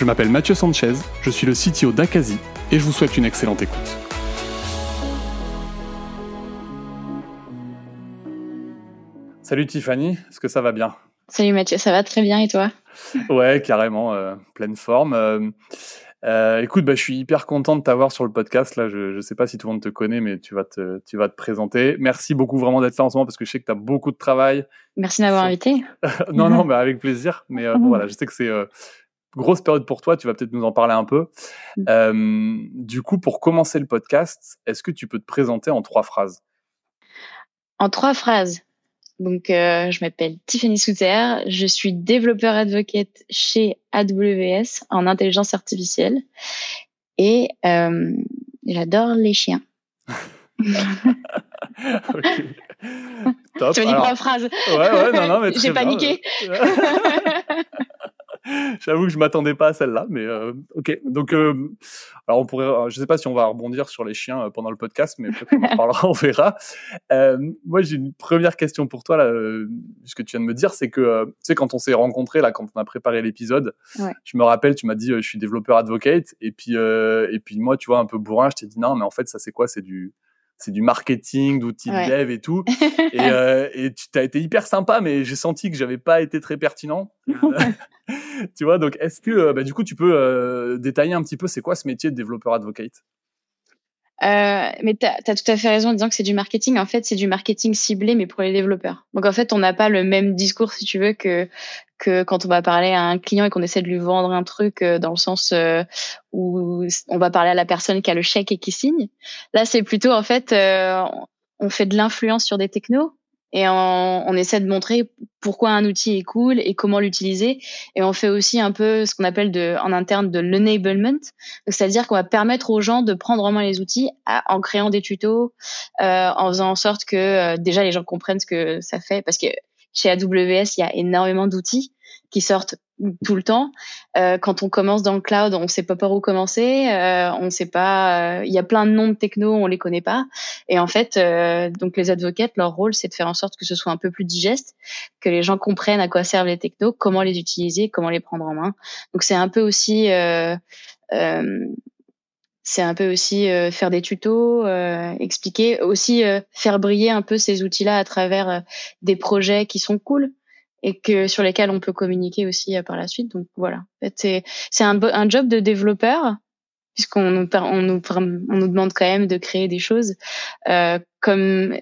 Je m'appelle Mathieu Sanchez, je suis le CTO d'Akazi et je vous souhaite une excellente écoute. Salut Tiffany, est-ce que ça va bien? Salut Mathieu, ça va très bien et toi? Ouais, carrément, euh, pleine forme. Euh, euh, écoute, bah, je suis hyper content de t'avoir sur le podcast. Là, je ne sais pas si tout le monde te connaît, mais tu vas te, tu vas te présenter. Merci beaucoup vraiment d'être là en ce moment parce que je sais que tu as beaucoup de travail. Merci d'avoir invité. non, non, mais avec plaisir. Mais voilà, je sais que c'est grosse période pour toi, tu vas peut-être nous en parler un peu. Mm. Euh, du coup, pour commencer le podcast, est-ce que tu peux te présenter en trois phrases? En trois phrases. Donc, euh, je m'appelle Tiffany Souter, je suis développeur advocate chez AWS en intelligence artificielle et euh, j'adore les chiens. ok. Top. Tu as dit trois phrases. Ouais, ouais, non, non, mais J'ai paniqué. J'avoue que je m'attendais pas à celle-là, mais euh, ok. Donc, euh, alors on pourrait, euh, je sais pas si on va rebondir sur les chiens euh, pendant le podcast, mais peut-être qu'on en parlera, on verra. Euh, moi, j'ai une première question pour toi là, ce que tu viens de me dire, c'est que tu sais quand on s'est rencontrés là, quand on a préparé l'épisode, ouais. je me rappelle, tu m'as dit je suis développeur advocate, et puis et puis moi, tu vois, un peu bourrin, je t'ai dit non, mais en fait ça c'est quoi? C'est du c'est du marketing, d'outils ouais. de dev et tout. et, euh, et tu as été hyper sympa, mais j'ai senti que j'avais pas été très pertinent. tu vois, donc est-ce que bah, du coup tu peux euh, détailler un petit peu c'est quoi ce métier de développeur advocate? Euh, mais tu as, tout à fait raison en disant que c'est du marketing. En fait, c'est du marketing ciblé, mais pour les développeurs. Donc, en fait, on n'a pas le même discours, si tu veux, que que quand on va parler à un client et qu'on essaie de lui vendre un truc euh, dans le sens euh, où on va parler à la personne qui a le chèque et qui signe. Là, c'est plutôt, en fait, euh, on fait de l'influence sur des technos et on, on, essaie de montrer pourquoi un outil est cool et comment l'utiliser. Et on fait aussi un peu ce qu'on appelle de, en interne de l'enablement, c'est-à-dire qu'on va permettre aux gens de prendre en main les outils en créant des tutos, euh, en faisant en sorte que euh, déjà les gens comprennent ce que ça fait, parce que chez AWS il y a énormément d'outils qui sortent tout le temps. Euh, quand on commence dans le cloud, on sait pas par où commencer, euh, on sait pas. Il y a plein de noms de techno, on les connaît pas. Et en fait, euh, donc les advocates, leur rôle, c'est de faire en sorte que ce soit un peu plus digeste, que les gens comprennent à quoi servent les technos, comment les utiliser, comment les prendre en main. Donc c'est un peu aussi c'est un peu aussi euh, faire des tutos, euh, expliquer, aussi euh, faire briller un peu ces outils-là à travers des projets qui sont cool et que sur lesquels on peut communiquer aussi par la suite. Donc voilà, c'est c'est un, un job de développeur puisqu'on nous on nous on nous demande quand même de créer des choses comme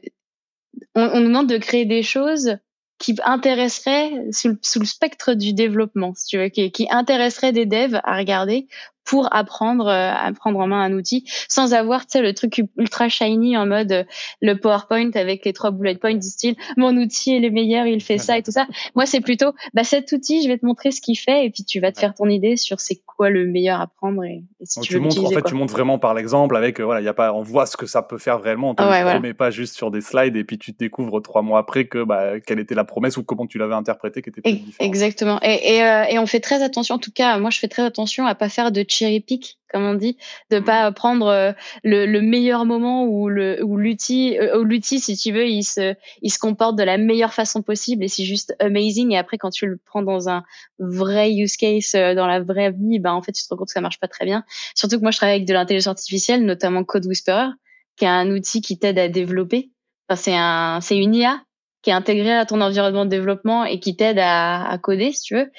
on, on, nous demande de créer des choses qui intéresseraient sous le, sous le spectre du développement, si tu veux, qui, qui intéresserait des devs à regarder pour apprendre euh, à prendre en main un outil sans avoir tu sais le truc ultra shiny en mode euh, le PowerPoint avec les trois bullet points du style mon outil est le meilleur il fait ça et tout ça moi c'est plutôt bah cet outil je vais te montrer ce qu'il fait et puis tu vas te faire ton idée sur c'est quoi le meilleur à prendre et, et si Donc tu, tu veux montres en fait quoi. tu montres vraiment par l'exemple avec euh, voilà il y a pas on voit ce que ça peut faire réellement on te ouais, voilà. pas juste sur des slides et puis tu te découvres trois mois après que bah quelle était la promesse ou comment tu l'avais interprété qui était différent. Exactement. Et, et, euh, et on fait très attention, en tout cas, moi je fais très attention à pas faire de cherry pick, comme on dit, de Mhm. pas prendre euh, le, le meilleur moment où le où l'outil, euh, où l'outil, si tu veux, il se il se comporte de la meilleure façon possible et c'est juste amazing. Et après, quand tu le prends dans un vrai use case, euh, dans la vraie vie, ben en fait, tu te rends compte que ça marche pas très bien. Surtout que moi, je travaille avec de l'intelligence artificielle, notamment Code Whisperer, qui est un outil qui t'aide à développer. Enfin, c'est un c'est une IA qui est intégré à ton environnement de développement et qui t'aide à, à coder, si tu veux.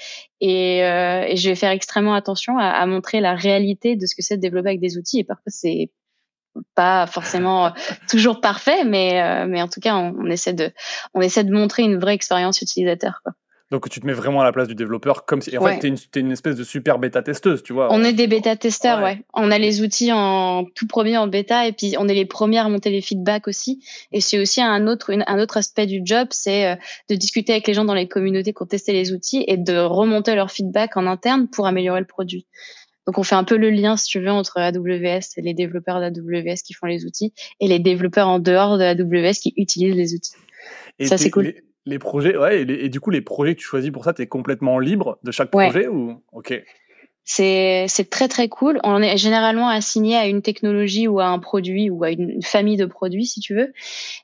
Et, euh, et je vais faire extrêmement attention à, à montrer la réalité de ce que c'est de développer avec des outils. Et parfois, c'est pas forcément euh, toujours parfait, mais, euh, mais en tout cas, on, on essaie de, on essaie de montrer une vraie expérience utilisateur. Quoi. Donc tu te mets vraiment à la place du développeur comme si en fait t'es une, es une espèce de super bêta testeuse, tu vois. On est des bêta testeurs, ouais. On a les outils en tout premier en bêta et puis on est les premiers à monter les feedbacks aussi. Et c'est aussi un autre un autre aspect du job, c'est euh, de discuter avec les gens dans les communautés qui ont testé les outils et de remonter leur feedback en interne pour améliorer le produit. Donc on fait un peu le lien, si tu veux, entre AWS et les développeurs d'AWS qui font les outils et les développeurs en dehors de AWS qui utilisent les outils. ça c'est cool les projets, ouais, et, du coup, les projets que tu choisis pour ça, tu es complètement libre de chaque projet ou Ok. C'est très très cool. On est généralement assigné à une technologie ou à un produit ou à une famille de produits, si tu veux.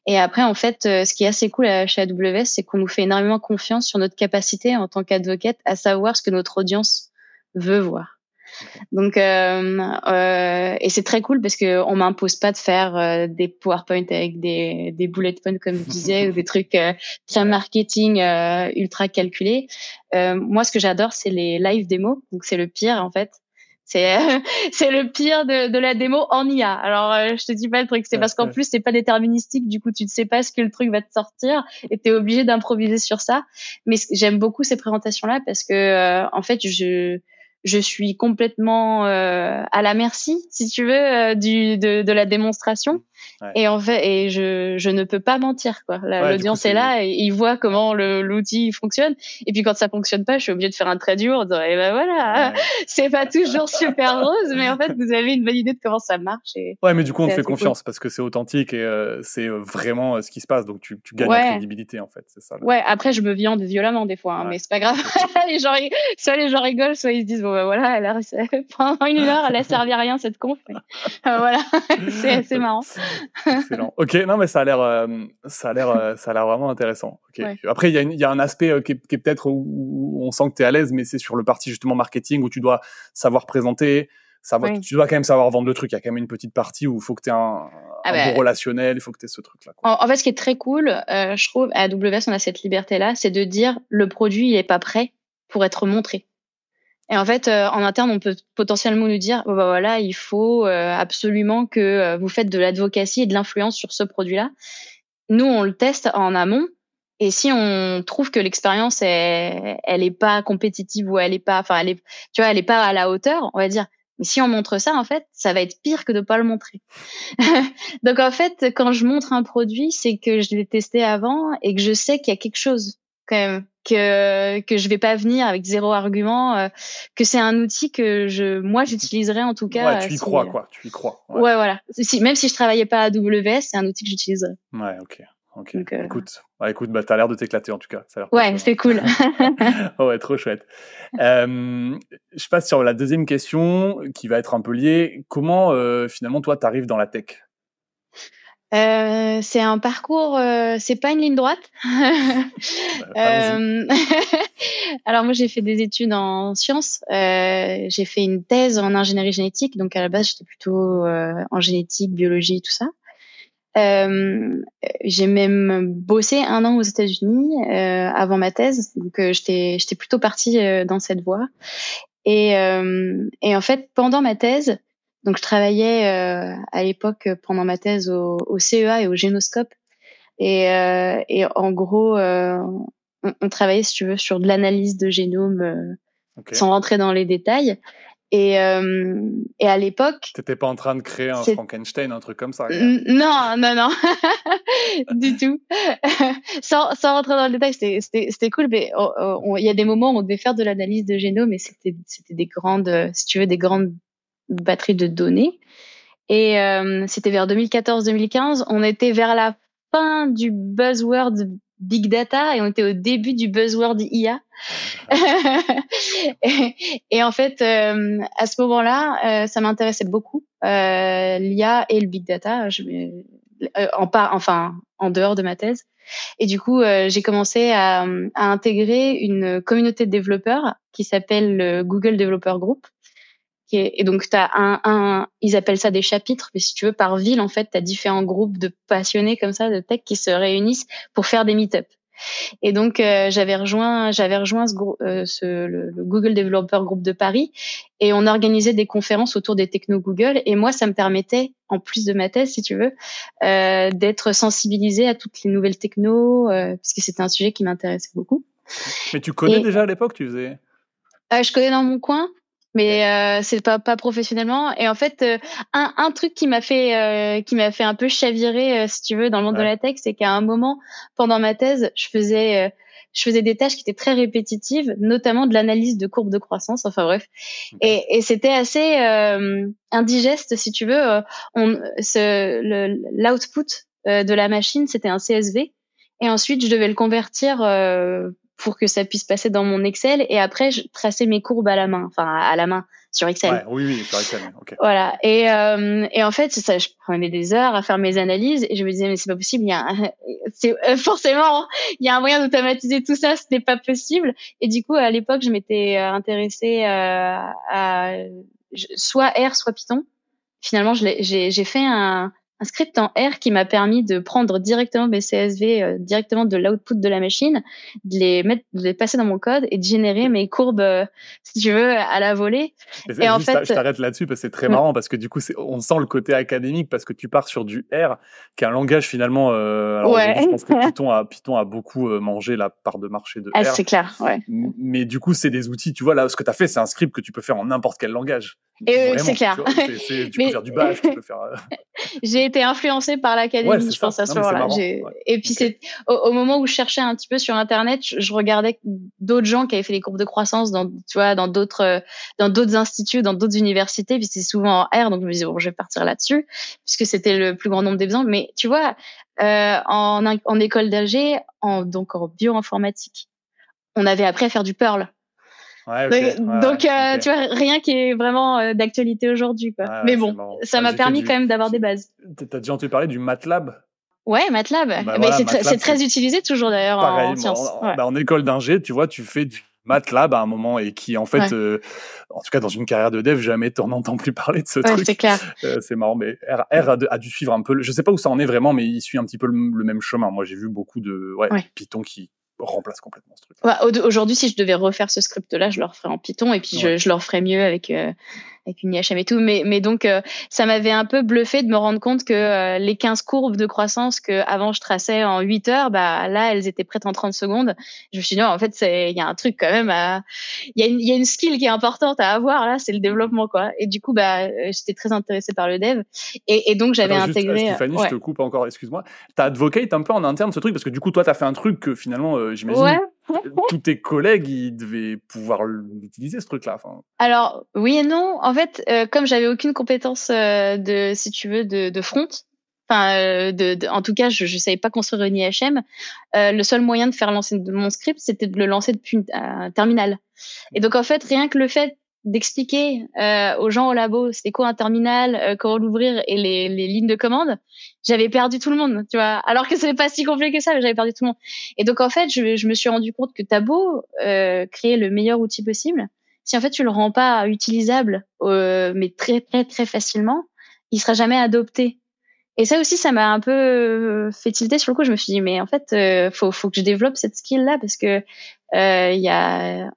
Et après, en fait, euh, ce qui est assez cool chez AWS, c'est qu'on nous fait énormément confiance sur notre capacité en tant qu'advocate à savoir ce que notre audience veut voir. Donc, euh, euh, et c'est très cool parce que on m'impose pas de faire euh, des PowerPoint avec des, des bullet points comme je disais ou des trucs euh, très marketing euh, ultra calculés. moi, ce que j'adore, c'est les live démos. Donc, c'est le pire en fait. C'est c'est le pire de, de la démo en IA. Alors je te dis pas le truc, c'est parce qu'en plus c'est pas déterministique. Du coup, tu ne sais pas ce que le truc va te sortir et tu es obligé d'improviser sur ça. Mais j'aime beaucoup ces présentations là parce que en fait je je suis complètement euh, à la merci, si tu veux, euh, du, de, de, la démonstration. Et en fait, et je, je ne peux pas mentir quoi. L'audience est... là et ils voient comment l'outil fonctionne. Et puis quand ça fonctionne pas, je suis obligée de faire un trait dur, dire eh ben voilà, c'est pas toujours super rose, mais en fait vous avez une bonne idée de comment ça marche. Et ouais, mais du coup on te fait confiance parce que c'est authentique et euh, c'est vraiment ce qui se passe, donc tu, tu gagnes en crédibilité en fait, c'est ça. Ouais, après je me viande violemment des fois, hein, mais c'est pas grave. les gens, soit les gens rigolent, soit ils se disent bon ben voilà, elle a pendant une heure elle a servi à rien cette conf. voilà, c'est assez marrant. Excellent. Ok, non, mais ça a l'air, euh, ça a l'air, euh, ça a l'air vraiment intéressant. Après, il y, y, a un aspect euh, qui est, peut-être où, on sent que tu es à l'aise, mais c'est sur le parti justement marketing où tu dois savoir présenter, savoir, tu dois quand même savoir vendre le truc. Il y a quand même une petite partie où il faut que tu aies un, ah un bah, relationnel, il faut que tu aies ce truc-là. En, fait, ce qui est très cool, je trouve, à AWS, on a cette liberté-là, c'est de dire le produit, il est pas prêt pour être montré. Et en fait, euh, en interne, on peut potentiellement nous dire, bah voilà, il faut euh, absolument que euh, vous faites de l'advocacy et de l'influence sur ce produit-là. Nous, on le teste en amont. Et si on trouve que l'expérience est, elle est pas compétitive ou elle est pas, enfin, elle est, tu vois, elle est pas à la hauteur, on va dire. Mais si on montre ça, en fait, ça va être pire que de pas le montrer. Donc en fait, quand je montre un produit, c'est que je l'ai testé avant et que je sais qu'il y a quelque chose quand même que que je vais pas venir avec zéro argument euh, que c'est un outil que je moi j'utiliserais en tout cas ouais, tu y crois quoi tu y crois ouais, voilà. Si, même si je travaillais pas à AWS c'est un outil que j'utiliserais. Ouais ok ok. Euh, écoute bah, écoute bah t'as l'air de t'éclater en tout cas ça ouais c'est cool. Ouais trop chouette. Euh, je passe sur la deuxième question qui va être un peu liée. Comment euh, finalement toi t'arrives dans la tech? Euh, c'est un parcours, euh, c'est pas une ligne droite. Euh, alors moi j'ai fait des études en sciences, euh, j'ai fait une thèse en ingénierie génétique, donc à la base j'étais plutôt en génétique, biologie, tout ça. j'ai même bossé un an aux États-Unis avant ma thèse, donc j'étais j'étais plutôt partie dans cette voie. Et, et en fait pendant ma thèse, donc je travaillais euh, à l'époque pendant ma thèse au, au, CEA et au Génoscope. Et, euh, et en gros, euh, on, on, travaillait, si tu veux, sur de l'analyse de génome euh, sans rentrer dans les détails. Et, euh, et à l'époque. T'étais pas en train de créer un Frankenstein, un truc comme ça Non, non, non, du tout. sans, sans rentrer dans le détail, c'était cool, mais il y a des moments où on devait faire de l'analyse de génome, et c'était c'était des grandes, si tu veux, des grandes batterie de données. Et euh, c'était vers 2014-2015. On était vers la fin du buzzword big data et on était au début du buzzword IA. et, en fait, euh, à ce moment-là, euh, ça m'intéressait beaucoup l'IA et le big data. Je, en pas, enfin, en dehors de ma thèse. Et du coup, j'ai commencé à, à, intégrer une communauté de développeurs qui s'appelle le Google Developer Group et donc, tu as un, un, ils appellent ça des chapitres, mais si tu veux, par ville, en fait, tu as différents groupes de passionnés comme ça, de tech, qui se réunissent pour faire des meet-up. Et donc, euh, j'avais rejoint, j'avais rejoint ce, euh, ce le, Google Developer Group de Paris, et on organisait des conférences autour des technos Google. Et moi, ça me permettait, en plus de ma thèse, si tu veux, euh, d'être sensibilisée à toutes les nouvelles technos, euh, puisque c'était un sujet qui m'intéressait beaucoup. Mais tu connais déjà à l'époque, tu faisais? Euh, Je connais dans mon coin, mais euh, c'est pas pas professionnellement. Et en fait, euh, un, un truc qui m'a fait euh, qui m'a fait un peu chavirer, si tu veux, dans le monde de la tech, c'est qu'à un moment pendant ma thèse, je faisais je faisais des tâches qui étaient très répétitives, notamment de l'analyse de courbes de croissance. Enfin bref, et, et c'était assez indigeste, si tu veux. on l'output de la machine, c'était un CSV. Et ensuite, je devais le convertir euh, pour que ça puisse passer dans mon Excel. Et après, je traçais mes courbes à la main, enfin à la main sur Excel. Ouais, oui, oui, sur Excel. Okay. Voilà. Et, euh, et en fait, ça, je prenais des heures à faire mes analyses et je me disais mais c'est pas possible. Il y a, c'est euh, forcément, il y a un moyen d'automatiser tout ça. Ce n'est pas possible. Et du coup, à l'époque, je m'étais euh, intéressée euh, à soit R, soit Python. Finalement, j'ai fait un un script en R qui m'a permis de prendre directement mes CSV euh, directement de l'output de la machine, de les mettre, de les passer dans mon code et de générer mes courbes, euh, si tu veux, à la volée. Et en fait, je t'arrête là-dessus parce que c'est très marrant parce que du coup, on sent le côté académique parce que tu pars sur du R, qui est un langage finalement. Euh, alors ouais. Je pense que Python a, Python a beaucoup mangé la part de marché de ah, R. C'est clair, ouais. Mais du coup, c'est des outils. Tu vois là, ce que tu as fait, c'est un script que tu peux faire en n'importe quel langage. Et c'est clair. tu peux faire du bash, tu peux faire. J'ai été influencée par l'académie, je pense à ce moment-là. Et puis c'est au, moment où je cherchais un petit peu sur internet, je, regardais d'autres gens qui avaient fait des courbes de croissance dans, tu vois, dans d'autres, dans d'autres instituts, dans d'autres universités. Puis c'est souvent en R, donc je me disais bon, je vais partir là-dessus puisque c'était le plus grand nombre d'exemples. Mais tu vois, euh, en, en école d'AG, en donc en bioinformatique, on avait appris à faire du Perl. Ouais, donc, euh, tu vois, rien qui est vraiment euh, d'actualité aujourd'hui, quoi. Mais bon, ça m'a permis quand même d'avoir des bases. T'as déjà entendu parler du MATLAB? Ouais, MATLAB. Bah c'est très utilisé toujours d'ailleurs en sciences. En, bah, en école d'ingé, tu vois, tu fais du MATLAB à un moment et qui en fait, euh, en tout cas dans une carrière de dev, jamais t'en entends plus parler de ce ouais, truc. c'est clair. c'est marrant, mais R, R a, dû suivre un peu. Je sais pas où ça en est vraiment, mais il suit un petit peu le, même chemin. Moi, j'ai vu beaucoup de ouais, Python qui remplace complètement ce truc. Ouais, Aujourd'hui, si je devais refaire ce script-là, je le referais en Python et puis je, je, le referais mieux avec euh, avec une IHM et tout. Mais, mais donc, euh, ça m'avait un peu bluffé de me rendre compte que euh, les 15 courbes de croissance que avant je traçais en 8 heures, bah là, elles étaient prêtes en 30 secondes. Je me suis dit, non, en fait, il y a un truc quand même à... Il y, a une, y a une skill qui est importante à avoir, là, c'est le développement, quoi. Et du coup, bah, j'étais très intéressée par le dev. Et, et donc, j'avais intégré... Stéphanie, je te coupe encore, excuse-moi. T'as advocate un peu en interne ce truc, parce que du coup, toi, t'as fait un truc que finalement, j'imagine... Ouais tous tes collègues, ils devaient pouvoir l'utiliser ce truc-là. Enfin... Alors oui et non. En fait, euh, comme j'avais aucune compétence euh, de, si tu veux, de, de front, enfin, euh, de, en tout cas, je ne savais pas construire une IHM. le seul moyen de faire lancer mon script, c'était de le lancer depuis un terminal. Et donc en fait, rien que le fait d'expliquer euh, aux gens au labo c'était quoi un terminal, euh, comment l'ouvrir et les, les, lignes de commande, j'avais perdu tout le monde, tu vois. Alors que ce n'est pas si compliqué que ça, mais j'avais perdu tout le monde. Et donc en fait, je, je me suis rendu compte que t'as beau euh, créer le meilleur outil possible, si en fait tu le rends pas utilisable, euh, mais très très très facilement, il sera jamais adopté. Et ça aussi, ça m'a un peu euh, fait tilter sur le coup. Je me suis dit, mais en fait, euh, faut, faut que je développe cette skill-là parce que il y a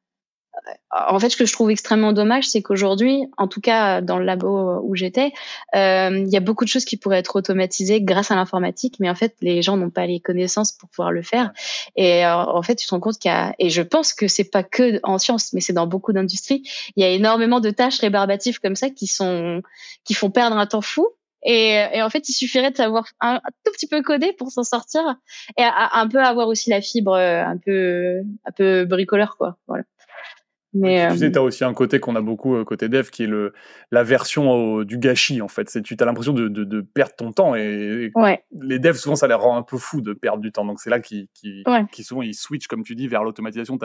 en fait, ce que je trouve extrêmement dommage, c'est qu'aujourd'hui, en tout cas dans le labo où j'étais, euh, il y a beaucoup de choses qui pourraient être automatisées grâce à l'informatique, mais en fait, les gens n'ont pas les connaissances pour pouvoir le faire. Et euh, en fait, tu te rends compte qu'il y a, et je pense que c'est pas que en sciences, mais c'est dans beaucoup d'industries, il y a énormément de tâches rébarbatives comme ça qui sont, qui font perdre un temps fou. Et, et, en fait, il suffirait de savoir un, tout petit peu coder pour s'en sortir et un peu avoir aussi la fibre un peu, un peu bricoleur, quoi. Voilà. Mais, tu sais, euh, tu as aussi un côté qu'on a beaucoup euh, côté dev qui est le, la version du gâchis en fait. C'est tu as l'impression de, de, de, perdre ton temps et, les devs souvent ça les rend un peu fou de perdre du temps. Donc c'est là qui qui, qui souvent ils switch comme tu dis vers l'automatisation.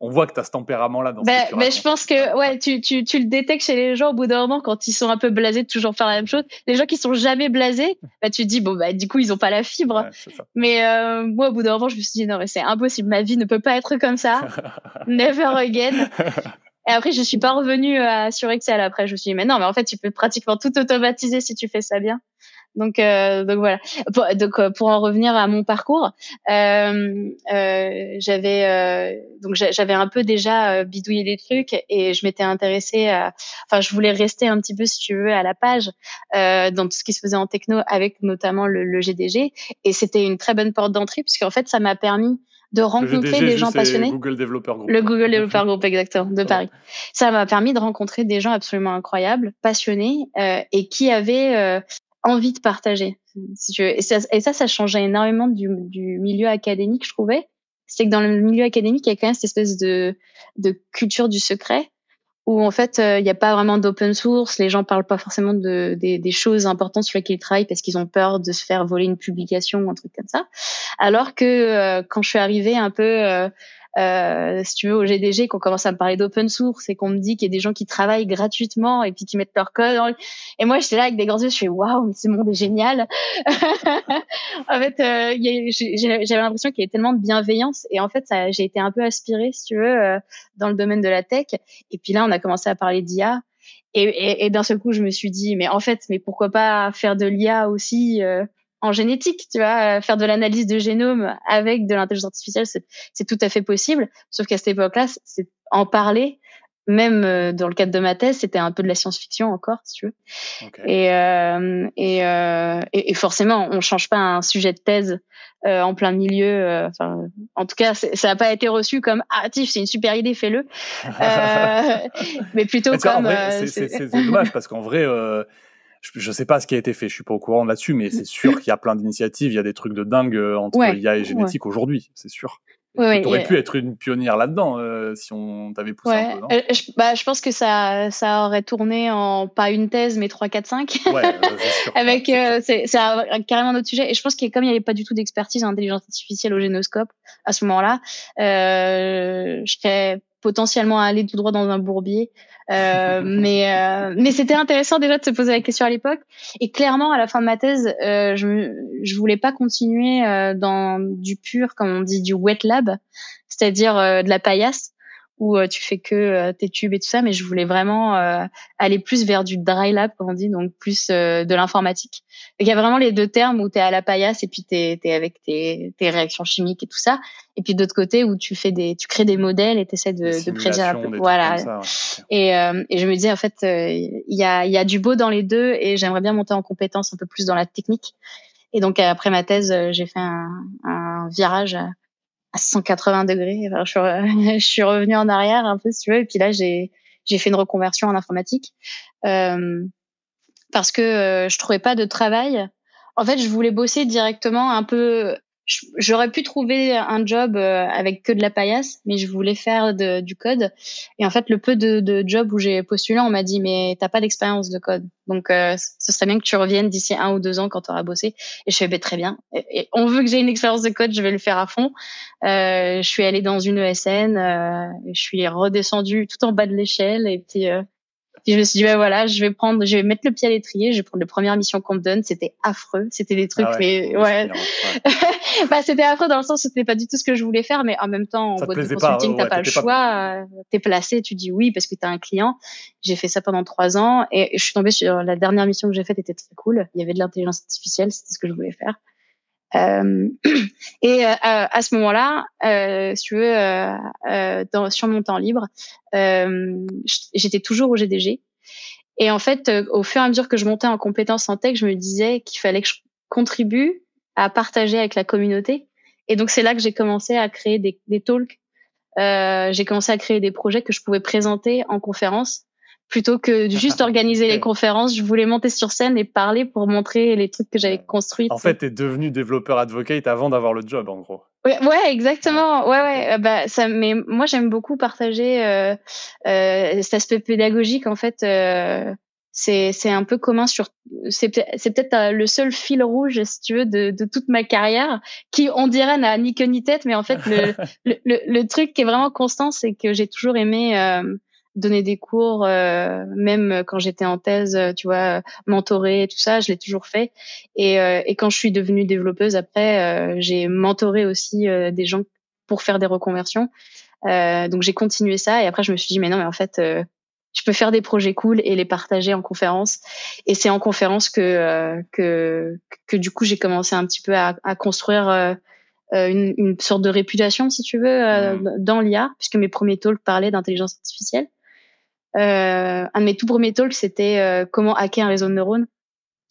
On voit que tu as ce tempérament là dans bah, mais je pense que ouais, tu, tu, tu le détectes chez les gens au bout d'un moment quand ils sont un peu blasés de toujours faire la même chose. Les gens qui sont jamais blasés, bah tu te dis bon bah du coup ils ont pas la fibre. mais euh, moi au bout d'un moment je me suis dit non mais c'est impossible, ma vie ne peut pas être comme ça. Never again. Et après, je suis pas revenue à, sur Excel. Après, je me suis dit, mais non, mais en fait, tu peux pratiquement tout automatiser si tu fais ça bien. Donc, euh, donc voilà. Pour, donc euh, pour en revenir à mon parcours, euh, euh, j'avais euh, donc j'avais un peu déjà bidouillé des trucs et je m'étais intéressée à, enfin je voulais rester un petit peu si tu veux à la page dans tout ce qui se faisait en techno avec notamment le, le GDG et c'était une très bonne porte d'entrée puisqu'en fait ça m'a permis de rencontrer des gens passionnés. Google Developer Group. Le Google Developer Group, exactement, de Paris. Ça m'a permis de rencontrer des gens absolument incroyables, passionnés euh, et qui avaient euh, envie de partager. Si tu veux. Et, ça, et ça, ça changeait énormément du, du milieu académique, je trouvais. C'est que dans le milieu académique, il y a quand même cette espèce de, de culture du secret où en fait euh, il n'y a pas vraiment d'open source, les gens parlent pas forcément de, des, choses importantes sur lesquelles ils travaillent parce qu'ils ont peur de se faire voler une publication ou un truc comme ça. Alors que euh, quand je suis arrivée un peu euh, si tu veux, au GDG, qu'on commence à me parler d'open source et qu'on me dit qu'il y a des gens qui travaillent gratuitement et puis qui mettent leur code. Et moi, j'étais là avec des grands yeux, je fais waouh, mais ce monde est génial. en fait, euh, j'avais l'impression qu'il y avait tellement de bienveillance et en fait, j'ai été un peu aspirée, si tu veux, euh, dans le domaine de la tech. Et puis là, on a commencé à parler d'IA. Et, et, et d'un seul coup, je me suis dit, mais en fait, mais pourquoi pas faire de l'IA aussi euh, en génétique, tu vois, euh, faire de l'analyse de génome avec de l'intelligence artificielle, c'est tout à fait possible. Sauf qu'à cette époque-là, c'est en parler, même euh, dans le cadre de ma thèse, c'était un peu de la science-fiction encore, si tu veux. Et, euh, et, euh, et, forcément, on change pas un sujet de thèse euh, en plein milieu. Enfin, en tout cas, ça n'a pas été reçu comme ah c'est une super idée, fais-le. mais plutôt comme. C'est dommage parce qu'en vrai je, ne sais pas ce qui a été fait, je suis pas au courant là-dessus, mais c'est sûr qu'il y a plein d'initiatives, il y a des trucs de dingue euh, entre IA et génétique aujourd'hui, c'est sûr. Ouais, tu aurais pu être une pionnière là-dedans euh, si on t'avait poussé un peu. Non euh, je, bah, je pense que ça, ça aurait tourné en pas une thèse, mais 3, 4, 5. Ouais, sûr, Avec, c'est carrément notre sujet. Et je pense que comme il n'y avait pas du tout d'expertise en intelligence artificielle au génoscope à ce moment-là, euh, je serais potentiellement aller tout droit dans un bourbier. Euh, mais euh, mais c'était intéressant déjà de se poser la question à l'époque. Et clairement, à la fin de ma thèse, euh, je je voulais pas continuer euh, dans du pur, comme on dit, du wet lab, c'est-à-dire euh, de la paillasse où euh, tu fais que euh, tes tubes et tout ça, mais je voulais vraiment euh, aller plus vers du dry lab, comme on dit, donc plus de l'informatique. Il y a vraiment les deux termes où tu es à la paillasse et puis tu es, avec tes, tes, réactions chimiques et tout ça, et puis d'autre côté où tu fais des, tu crées des modèles et tu essaies de, de prédire un peu. Voilà. et, et je me disais en fait, il y a, y a du beau dans les deux et j'aimerais bien monter en compétence un peu plus dans la technique. Et donc après ma thèse, j'ai fait un, un virage à 180 degrés. Enfin, je, suis, revenue en arrière un peu, si tu veux. Et puis là, j'ai j'ai fait une reconversion en informatique euh, parce que euh, je trouvais pas de travail. En fait, je voulais bosser directement un peu j'aurais pu trouver un job euh, avec que de la paillasse, mais je voulais faire de, du code. Et en fait, le peu de, de jobs où j'ai postulé, on m'a dit mais t'as pas d'expérience de code, donc euh, ce serait bien que tu reviennes d'ici un ou deux ans quand tu auras bossé. Et je fais bah, très bien. Et, on veut que j'ai une expérience de code, je vais le faire à fond. Euh, je suis allée dans une ESN, euh, je suis redescendue tout en bas de l'échelle et puis puis je me suis dit, bah voilà, je vais prendre, je vais mettre le pied à l'étrier, je vais prendre les premières missions qu'on me donne. C'était affreux. C'était des trucs, ah mais ouais. bah, c'était affreux dans le sens où c'était pas du tout ce que je voulais faire, mais en même temps, en boîte de consulting, t'as pas le choix. Pas... Euh, t'es placé, tu dis oui parce que t'as un client. J'ai fait ça pendant trois ans et je suis tombée sur la dernière mission que j'ai faite était très cool. Il y avait de l'intelligence artificielle, c'était ce que je voulais faire. Euh, et euh, à ce moment-là, euh, si tu veux, euh, euh, dans, sur mon temps libre, j'étais toujours au GDG. Et en fait, au fur et à mesure que je montais en compétences en tech, je me disais qu'il fallait que je contribue à partager avec la communauté. Et donc c'est là que j'ai commencé à créer des, des talks. j'ai commencé à créer des projets que je pouvais présenter en conférence plutôt que juste organiser les conférences, je voulais monter sur scène et parler pour montrer les trucs que j'avais construits. En fait, tu es devenu développeur advocate avant d'avoir le job, en gros. Ouais, ouais exactement. Ouais, ouais. Euh, bah, ça, mais moi, j'aime beaucoup partager euh, euh, cet aspect pédagogique. En fait, euh, c'est c'est un peu commun sur. C'est c'est peut-être euh, le seul fil rouge, si tu veux, de, de toute ma carrière, qui on dirait n'a ni queue ni tête, mais en fait, le, le, le, le, truc qui est vraiment constant, c'est que j'ai toujours aimé donner des cours, euh, même quand j'étais en thèse, tu vois, mentorer, tout ça, je l'ai toujours fait. Et, euh, et, quand je suis devenue développeuse, après, euh, j'ai mentoré aussi des gens pour faire des reconversions. donc j'ai continué ça et après je me suis dit mais non mais en fait je peux faire des projets cool et les partager en conférence. Et c'est en conférence que que que du coup j'ai commencé un petit peu à, à construire une, une, sorte de réputation, si tu veux, mmh. dans l'IA, puisque mes premiers talks parlaient d'intelligence artificielle. Euh, un de mes tout premiers talks, c'était euh, comment hacker un réseau de neurones.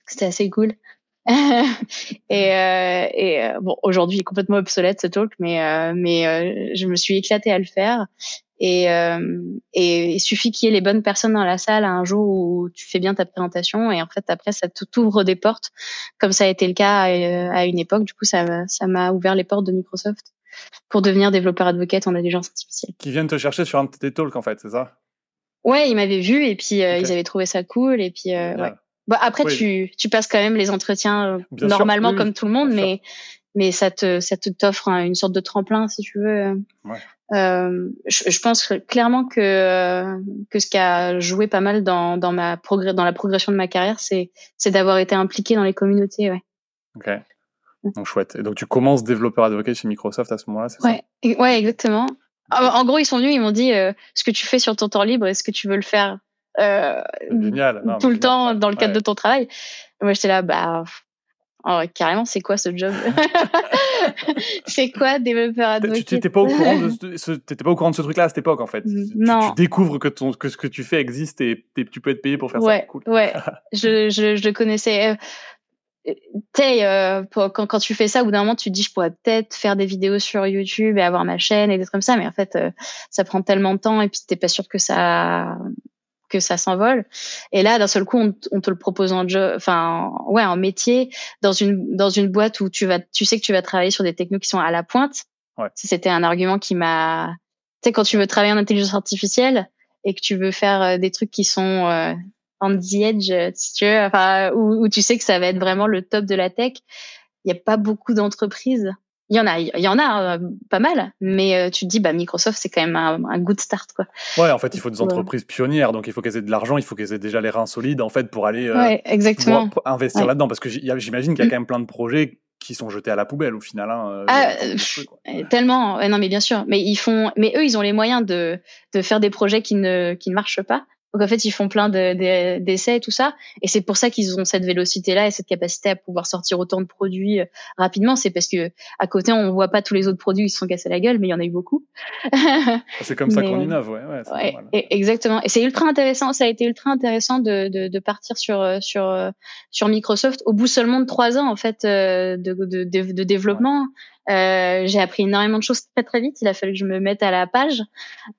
C'était assez cool. et, euh, et euh, bon, aujourd'hui, il est complètement obsolète ce talk, mais euh, mais euh, je me suis éclatée à le faire. Et, et il suffit qu'il y ait les bonnes personnes dans la salle un jour où tu fais bien ta présentation et en fait après ça t'ouvre des portes, comme ça a été le cas à, une époque. Du coup, ça ça m'a ouvert les portes de Microsoft pour devenir développeur advocate en intelligence artificielle. Qui viennent te chercher sur un de tes talks en fait, c'est ça? Ouais, ils m'avaient vu et puis ils avaient trouvé ça cool et puis ouais. Bah, après, tu, tu passes quand même les entretiens euh, normalement comme tout le monde, mais, mais ça te, ça te t'offre une sorte de tremplin, si tu veux. Ouais. Euh, je, je, pense clairement que que ce qui a joué pas mal dans dans ma progrès dans la progression de ma carrière, c'est c'est d'avoir été impliqué dans les communautés, ouais. Ok. Donc chouette. Et donc tu commences développeur advocate chez Microsoft à ce moment-là, c'est ouais. ça Ouais, exactement. En, gros, ils sont venus, ils m'ont dit euh, ce que tu fais sur ton temps libre, est-ce que tu veux le faire euh, tout le temps dans le cadre de ton travail. moi, j'étais là, bah, oh, carrément, c'est quoi ce job? C'est quoi développeur advocate Tu n'étais pas au courant de ce, pas au courant de ce truc-là à cette époque, en fait. Non. Tu, découvres que, ton, que ce que tu fais existe et, tu peux être payé pour faire ouais, ça. Cool. Ouais, je, je, je connaissais. Euh, euh, quand, quand tu fais ça, au bout d'un moment, tu te dis, je pourrais peut-être faire des vidéos sur YouTube et avoir ma chaîne et des trucs comme ça, mais en fait, euh, ça prend tellement de temps et puis t'es pas sûr que ça que ça s'envole. Et là, d'un seul coup, on, on, te le propose en job, enfin, ouais, en métier, dans une dans une boîte où tu vas, tu sais que tu vas travailler sur des technos qui sont à la pointe. Ouais. C'était un argument qui m'a, tu sais, quand tu veux travailler en intelligence artificielle et que tu veux faire euh, des trucs qui sont euh, on the edge, si tu veux, enfin, où, où tu sais que ça va être vraiment le top de la tech. Il n'y a pas beaucoup d'entreprises il y en a, il y en a euh, pas mal, mais euh, tu te dis, bah Microsoft, c'est quand même un, un, good start, quoi. Ouais, en fait, il faut des entreprises pionnières, donc il faut qu'elles aient de l'argent, il faut qu'elles aient déjà les reins solides, en fait, pour aller euh, ouais, exactement. investir là-dedans, parce que j'imagine qu'il y a mm. quand même plein de projets qui sont jetés à la poubelle au final. Hein, ah, tellement, non, mais bien sûr, mais ils font, mais eux, ils ont les moyens de de faire des projets qui ne qui ne marchent pas donc en fait, ils font plein d'essais et tout ça, et c'est pour ça qu'ils ont cette vélocité-là et cette capacité à pouvoir sortir autant de produits euh, rapidement. C'est parce que à côté, on voit pas tous les autres produits, ils se sont cassés la gueule, mais il y en a eu beaucoup. c'est comme ça qu'on innove, ouais. ouais, ouais et, exactement. Et c'est ultra intéressant. Ça a été ultra intéressant de, de, de partir sur euh, sur euh, sur Microsoft au bout seulement de trois ans en fait de, de, de développement. Euh, j'ai appris énormément de choses très très vite. Il a fallu que je me mette à la page.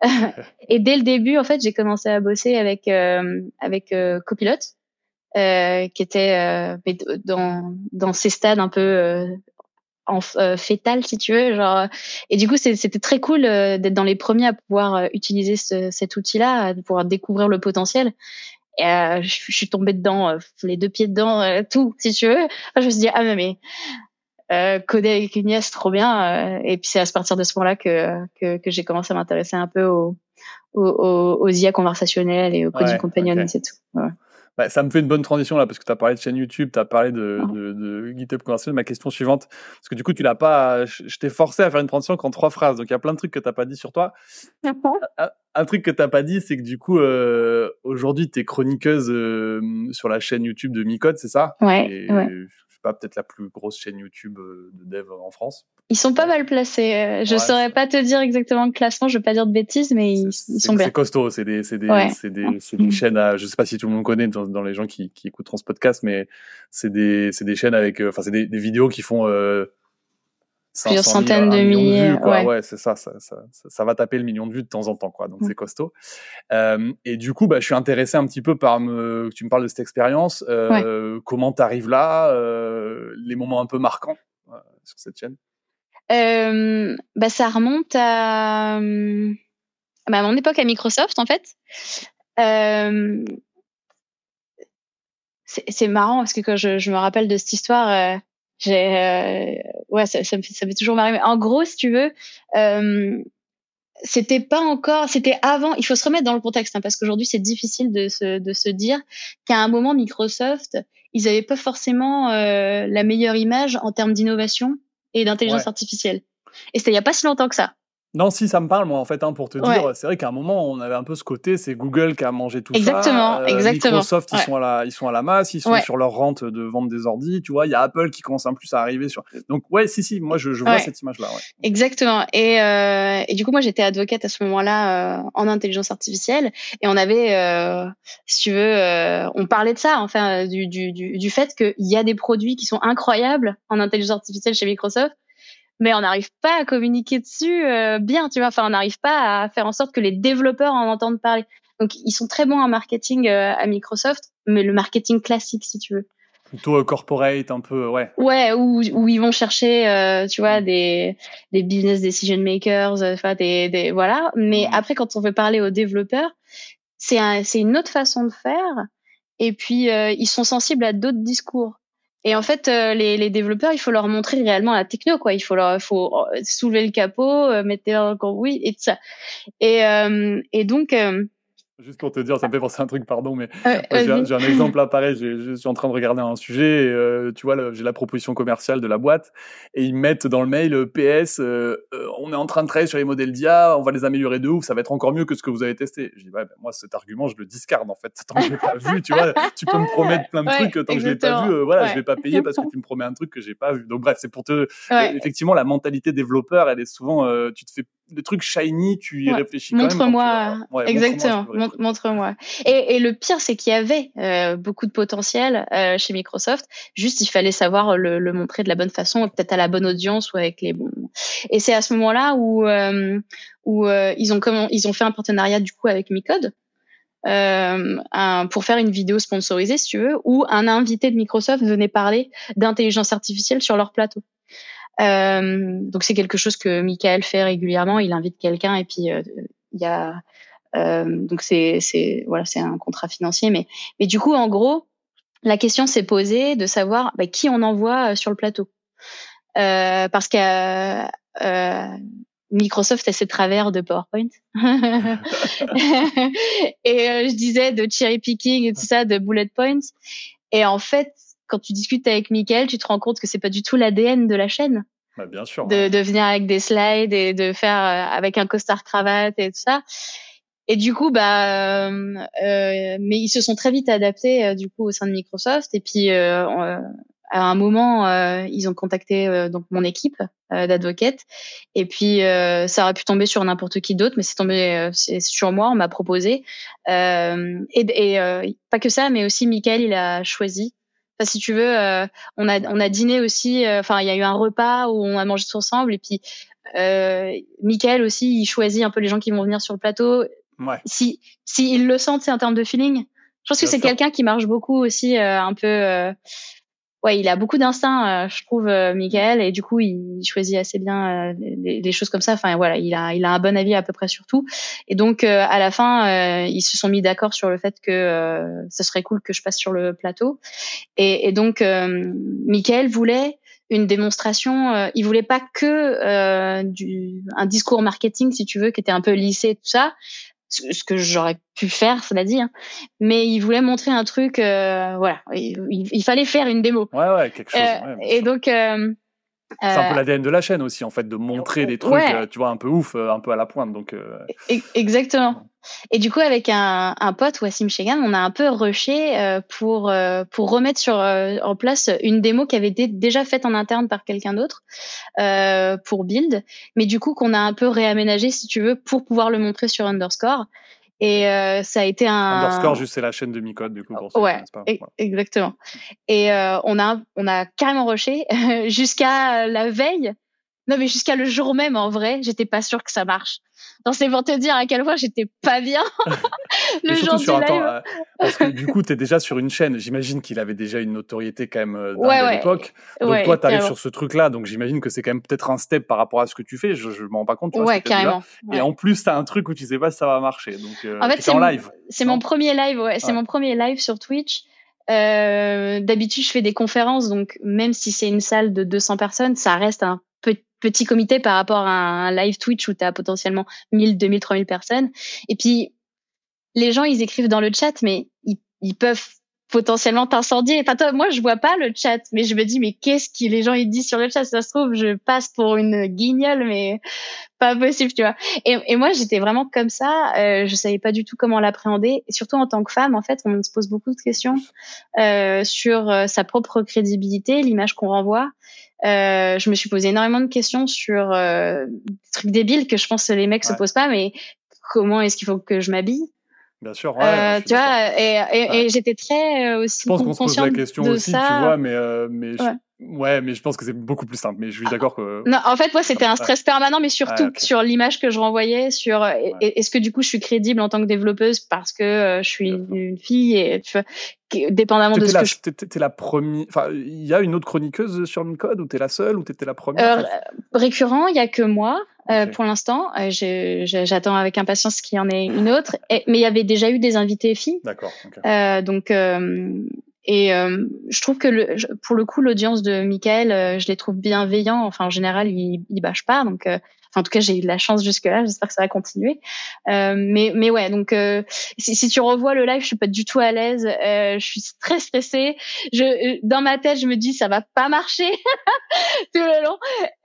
et dès le début, en fait, j'ai commencé à bosser avec euh, avec euh, Copilot, euh, qui était euh, dans dans ces stades un peu en fétal, si tu veux. Genre, et du coup, c'était très cool d'être dans les premiers à pouvoir utiliser ce, cet outil-là, à pouvoir découvrir le potentiel. Et je, je, suis tombée dedans, les deux pieds dedans, tout, si tu veux. je me suis dit ah mais euh, coder avec une nièce, trop bien. Euh, et puis c'est à partir de ce moment-là que, que, que j'ai commencé à m'intéresser un peu aux, aux, aux, IA conversationnelles et au coding companion et c'est tout. Ouais. Bah, ça me fait une bonne transition là, parce que tu as parlé de chaîne YouTube, tu as parlé de, de, de, GitHub conversationnel. Ma question suivante, parce que du coup, tu l'as pas. Je t'ai forcé à faire une transition qu'en trois phrases, donc il y a plein de trucs que tu pas dit sur toi. un, un, truc que tu pas dit, c'est que du coup, euh, aujourd'hui, tu es chroniqueuse euh, sur la chaîne YouTube de Micode, c'est ça? Ouais. ouais pas, peut-être la plus grosse chaîne YouTube euh, de dev en France. Ils sont pas mal placés. Euh, je saurais pas te dire exactement le classement, je veux pas dire de bêtises, mais ils, sont bien. C'est costaud, c'est des, c'est des, c'est des, des, chaînes à, je sais pas si tout le monde connaît dans, les gens qui, qui écouteront ce podcast, mais c'est des, c'est des chaînes avec, euh, enfin, c'est des, des, vidéos qui font, euh, plusieurs centaines de milliers. ouais, ouais c'est ça ça, ça ça, va taper le million de vues de temps en temps, quoi. Donc c'est costaud. Euh, et du coup, bah, je suis intéressé un petit peu par me, que tu me parles de cette expérience. Euh, Comment t'arrives là euh, Les moments un peu marquants euh, sur cette chaîne? Bah, ça remonte à, bah, à mon époque à Microsoft, en fait. c'est marrant parce que quand je, je, me rappelle de cette histoire, j'ai euh, ouais ça, ça, me fait, ça me fait toujours marrer. Mais en gros si tu veux euh, c'était pas encore c'était avant il faut se remettre dans le contexte hein, parce qu'aujourd'hui c'est difficile de se de se dire qu'à un moment Microsoft ils avaient pas forcément euh, la meilleure image en termes d'innovation et d'intelligence artificielle. Et c'était il y a pas si longtemps que ça Non, si, ça me parle, moi, en fait, hein, pour te dire, c'est vrai qu'à un moment, on avait un peu ce côté, c'est Google qui a mangé tout exactement, ça. Euh, exactement. Microsoft, ils, sont à la, ils sont à la masse, ils sont sur leur rente de vente des ordi, tu vois. Il y a Apple qui commence un plus à arriver sur. Donc, ouais, si, si, moi, je, je vois cette image-là. Exactement. Et, euh, et du coup, moi, j'étais advocate à ce moment-là euh, en intelligence artificielle. Et on avait, euh, si tu veux, euh, on parlait de ça, enfin, du, du, du, du fait qu'il y a des produits qui sont incroyables en intelligence artificielle chez Microsoft mais on n'arrive pas à communiquer dessus euh, bien, tu vois. Enfin, on n'arrive pas à faire en sorte que les développeurs en entendent parler. Donc, ils sont très bons en marketing euh, à Microsoft, mais le marketing classique, si tu veux. Plutôt corporate, un peu, ouais. Ouais, où, où ils vont chercher, euh, tu vois, des, des business decision makers, enfin, des, des, voilà. Mais mm. après, quand on veut parler aux développeurs, c'est un, c'est une autre façon de faire. Et puis, ils sont sensibles à d'autres discours. Et en fait, euh, les, les, développeurs, il faut leur montrer réellement la techno, quoi. Il faut leur, faut euh, soulever le capot, euh, mettre le cambouis et tout ça. Et, euh, et donc, Juste pour te dire, ça me fait penser à un truc, pardon, mais j'ai un, exemple là, pareil, je suis en train de regarder un sujet, et, euh, tu vois, j'ai la proposition commerciale de la boîte, et ils mettent dans le mail euh, PS, euh, on est en train de travailler sur les modèles d'IA, on va les améliorer de ouf, ça va être encore mieux que ce que vous avez testé. Je dis, ouais, ben, moi, cet argument, je le discarde, en fait, tant que je l'ai pas vu, tu vois, tu peux me promettre plein de trucs, tant que je l'ai pas vu, voilà, je vais pas payer parce que tu me promets un truc que j'ai pas vu. Donc bref, c'est pour te, effectivement, la mentalité développeur, elle est souvent, tu te fais le truc shiny, tu y réfléchis quand. Montre-moi, exactement montre-moi. Et, et, le pire, c'est qu'il y avait euh, beaucoup de potentiel euh, chez Microsoft. Juste, il fallait savoir le, le montrer de la bonne façon, peut-être à la bonne audience ou avec les bons. Et c'est à ce moment-là où euh, où ils ont comment ils ont fait un partenariat du coup avec Micode. Euh, un, pour faire une vidéo sponsorisée, si tu veux, où un invité de Microsoft venait parler d'intelligence artificielle sur leur plateau. Euh, donc c'est quelque chose que Michael fait régulièrement. Il invite quelqu'un et puis il y a euh, donc c'est c'est voilà c'est un contrat financier, mais mais du coup en gros la question s'est posée de savoir bah, qui on envoie euh, sur le plateau. Euh, parce que euh, Microsoft a ses travers de PowerPoint. Et euh, je disais de cherry picking et tout ça de bullet points. Et en fait quand tu discutes avec Michael tu te rends compte que c'est pas du tout l'ADN de la chaîne bah, bien sûr de, de venir avec des slides et de faire avec un costard cravate et tout ça et du coup, bah, euh, euh, mais ils se sont très vite adaptés euh, du coup au sein de Microsoft. Et puis euh, à un moment, ils ont contacté donc mon équipe d'advocates. Et puis ça aurait pu tomber sur n'importe qui d'autre, mais c'est tombé sur moi. On m'a proposé. et, et pas que ça, mais aussi Michael, il a choisi Enfin, si tu veux, on a on a dîné aussi. Enfin, il y a eu un repas où on a mangé tous ensemble. Et puis, euh, Michael aussi, il choisit un peu les gens qui vont venir sur le plateau. Si, si ils le sentent, c'est en termes de feeling. Je pense que c'est quelqu'un qui marche beaucoup aussi, euh, un peu. Euh, ouais, il a beaucoup d'instinct, euh, je trouve, Michael, et du coup, il choisit assez bien des choses comme ça. Enfin, voilà, il a, il a un bon avis à peu près sur tout. Et donc, à la fin, ils se sont mis d'accord sur le fait que ce serait cool que je passe sur le plateau. Et, et donc, Michael voulait une démonstration. il voulait pas que du, un discours marketing, si tu veux, qui était un peu lissé, tout ça ce que j'aurais pu faire, cela dit. Hein. Mais il voulait montrer un truc, euh, voilà, il, fallait faire une démo. Ouais, ouais, quelque chose. Euh, et donc. Euh, c'est un peu l'ADN de la chaîne aussi, en fait, de montrer des trucs, tu vois, un peu ouf, un peu à la pointe. Donc. Exactement. Et du coup, avec un, un pote, Wassim Chegan, on a un peu rushé euh, pour euh, pour remettre sur euh, en place une démo qui avait été déjà faite en interne par quelqu'un d'autre pour Build, mais du coup qu'on a un peu réaménagé, si tu veux, pour pouvoir le montrer sur Underscore. Et ça a été un Underscore, juste c'est la chaîne de Micode, du coup. Pour ouais, pas. exactement. Et on a on a carrément rushé jusqu'à la veille. Non, mais jusqu'à le jour même, en vrai, j'étais pas sûre que ça marche. Donc c'est pour te dire à quel point j'étais pas bien le jour du live. Euh, parce que du coup, tu es déjà sur une chaîne. J'imagine qu'il avait déjà une notoriété quand même euh, à l'époque. Donc toi, tu arrives sur ce truc-là. Donc j'imagine que c'est quand même peut-être un step par rapport à ce que tu fais. Je, je m'en rends pas compte. ouais, carrément. Et en plus, tu as un truc où tu sais pas si ça va marcher. Donc, euh, en fait, c'est en live. C'est mon premier live. Ouais, c'est mon premier live sur Twitch. Euh, D'habitude, je fais des conférences, donc même si c'est une salle de 200 personnes, ça reste un petit comité par rapport à un live Twitch où tu as potentiellement 1000, 2000, 3000 personnes. Et puis, les gens, ils écrivent dans le chat, mais ils, peuvent potentiellement t'incendier. Enfin, toi, moi, je vois pas le chat, mais je me dis, mais qu'est-ce que les gens ils disent sur le chat? Ça se trouve, je passe pour une guignole, mais pas possible, tu vois. Et, et moi, j'étais vraiment comme ça. Euh, je savais pas du tout comment l'appréhender. Et surtout en tant que femme, en fait, on se pose beaucoup de questions euh, sur euh, sa propre crédibilité, l'image qu'on renvoie. Euh, je me suis posé énormément de questions sur euh, des trucs débiles que je pense que les mecs se posent pas, mais comment est-ce qu'il faut que je m'habille? Bien sûr, ouais, euh, tu vois, et, et, et j'étais très euh, aussi. Je pense qu'on se pose la question aussi, ça. tu vois, mais, euh, mais je, ouais. mais je pense que c'est beaucoup plus simple. Mais je suis ah. d'accord que. Non, en fait, moi, c'était un stress permanent, mais surtout okay. sur l'image que je renvoyais, sur ouais. est-ce que du coup je suis crédible en tant que développeuse parce que euh, je suis une fille et tu vois, dépendamment de ce la, que je. T'étais la première. Enfin, il y a une autre chroniqueuse sur Micode ou t'es la seule ou t'étais la première euh, Récurrent, il y a que moi. Euh, pour l'instant, euh, j'attends avec impatience qu'il y en ait une autre. Et, mais il y avait déjà eu des invités filles. D'accord. Okay. Donc, et je trouve que le, pour le coup, l'audience de Michael, je les trouve bienveillants. Enfin, en général, il, il bâche pas. Donc, Enfin, en tout cas, j'ai eu de la chance jusque-là. J'espère que ça va continuer. Euh, mais, mais ouais, donc euh, si, si, tu revois le live, je suis pas du tout à l'aise. Euh, je suis très stressée. Je, dans ma tête, je me dis ça va pas marcher tout le long.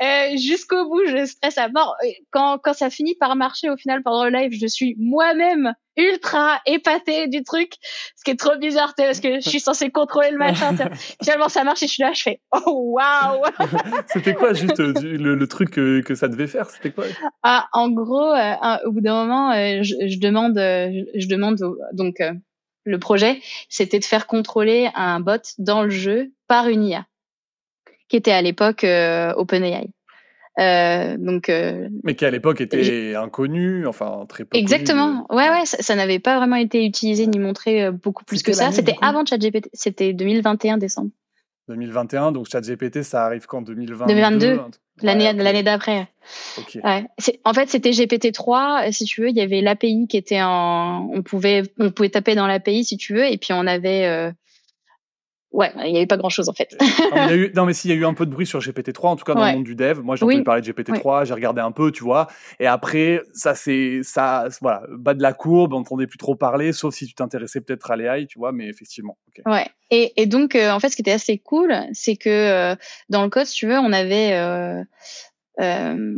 Euh, jusqu'au bout, je stresse à mort. Quand, quand ça finit par marcher au final pendant le live, je suis moi-même ultra épatée du truc, ce qui est trop bizarre, parce que je suis censée contrôler le machin. Finalement, ça marche et je suis là, je fais oh waouh. C'était quoi juste le, le, truc que, que ça devait faire C'était quoi? Ah, en gros, euh, au bout d'un moment, euh, je, je, demande, euh, je demande donc euh, le projet, c'était de faire contrôler un bot dans le jeu par une IA, qui était à l'époque euh, OpenAI. Euh, donc, euh, mais qui à l'époque était inconnu, enfin très peu. Exactement. Connu. Ouais, ouais, ça, ça n'avait pas vraiment été utilisé ni montré euh, beaucoup plus que ça. C'était avant ChatGPT. C'était 2021 décembre. 2021, donc ChatGPT, ça arrive qu'en 2022. 2022, l'année l'année d'après. Okay. Ouais. En fait, c'était GPT 3. Si tu veux, il y avait l'API qui était en, on pouvait, on pouvait taper dans l'API si tu veux, et puis on avait euh, Ouais, il n'y avait pas grand chose en fait. non, mais, eu, non, mais s'il y a eu un peu de bruit sur GPT-3, en tout cas dans ouais. le monde du dev. Moi, j'ai entendu oui. parler de GPT-3, oui. j'ai regardé un peu, tu vois. Et après, ça, c'est, ça, voilà, bas de la courbe, on n'entendait plus trop parler, sauf si tu t'intéressais peut-être à l'AI, tu vois, mais effectivement. Okay. Ouais. Et, et donc, euh, en fait, ce qui était assez cool, c'est que euh, dans le code, si tu veux, on avait, euh, euh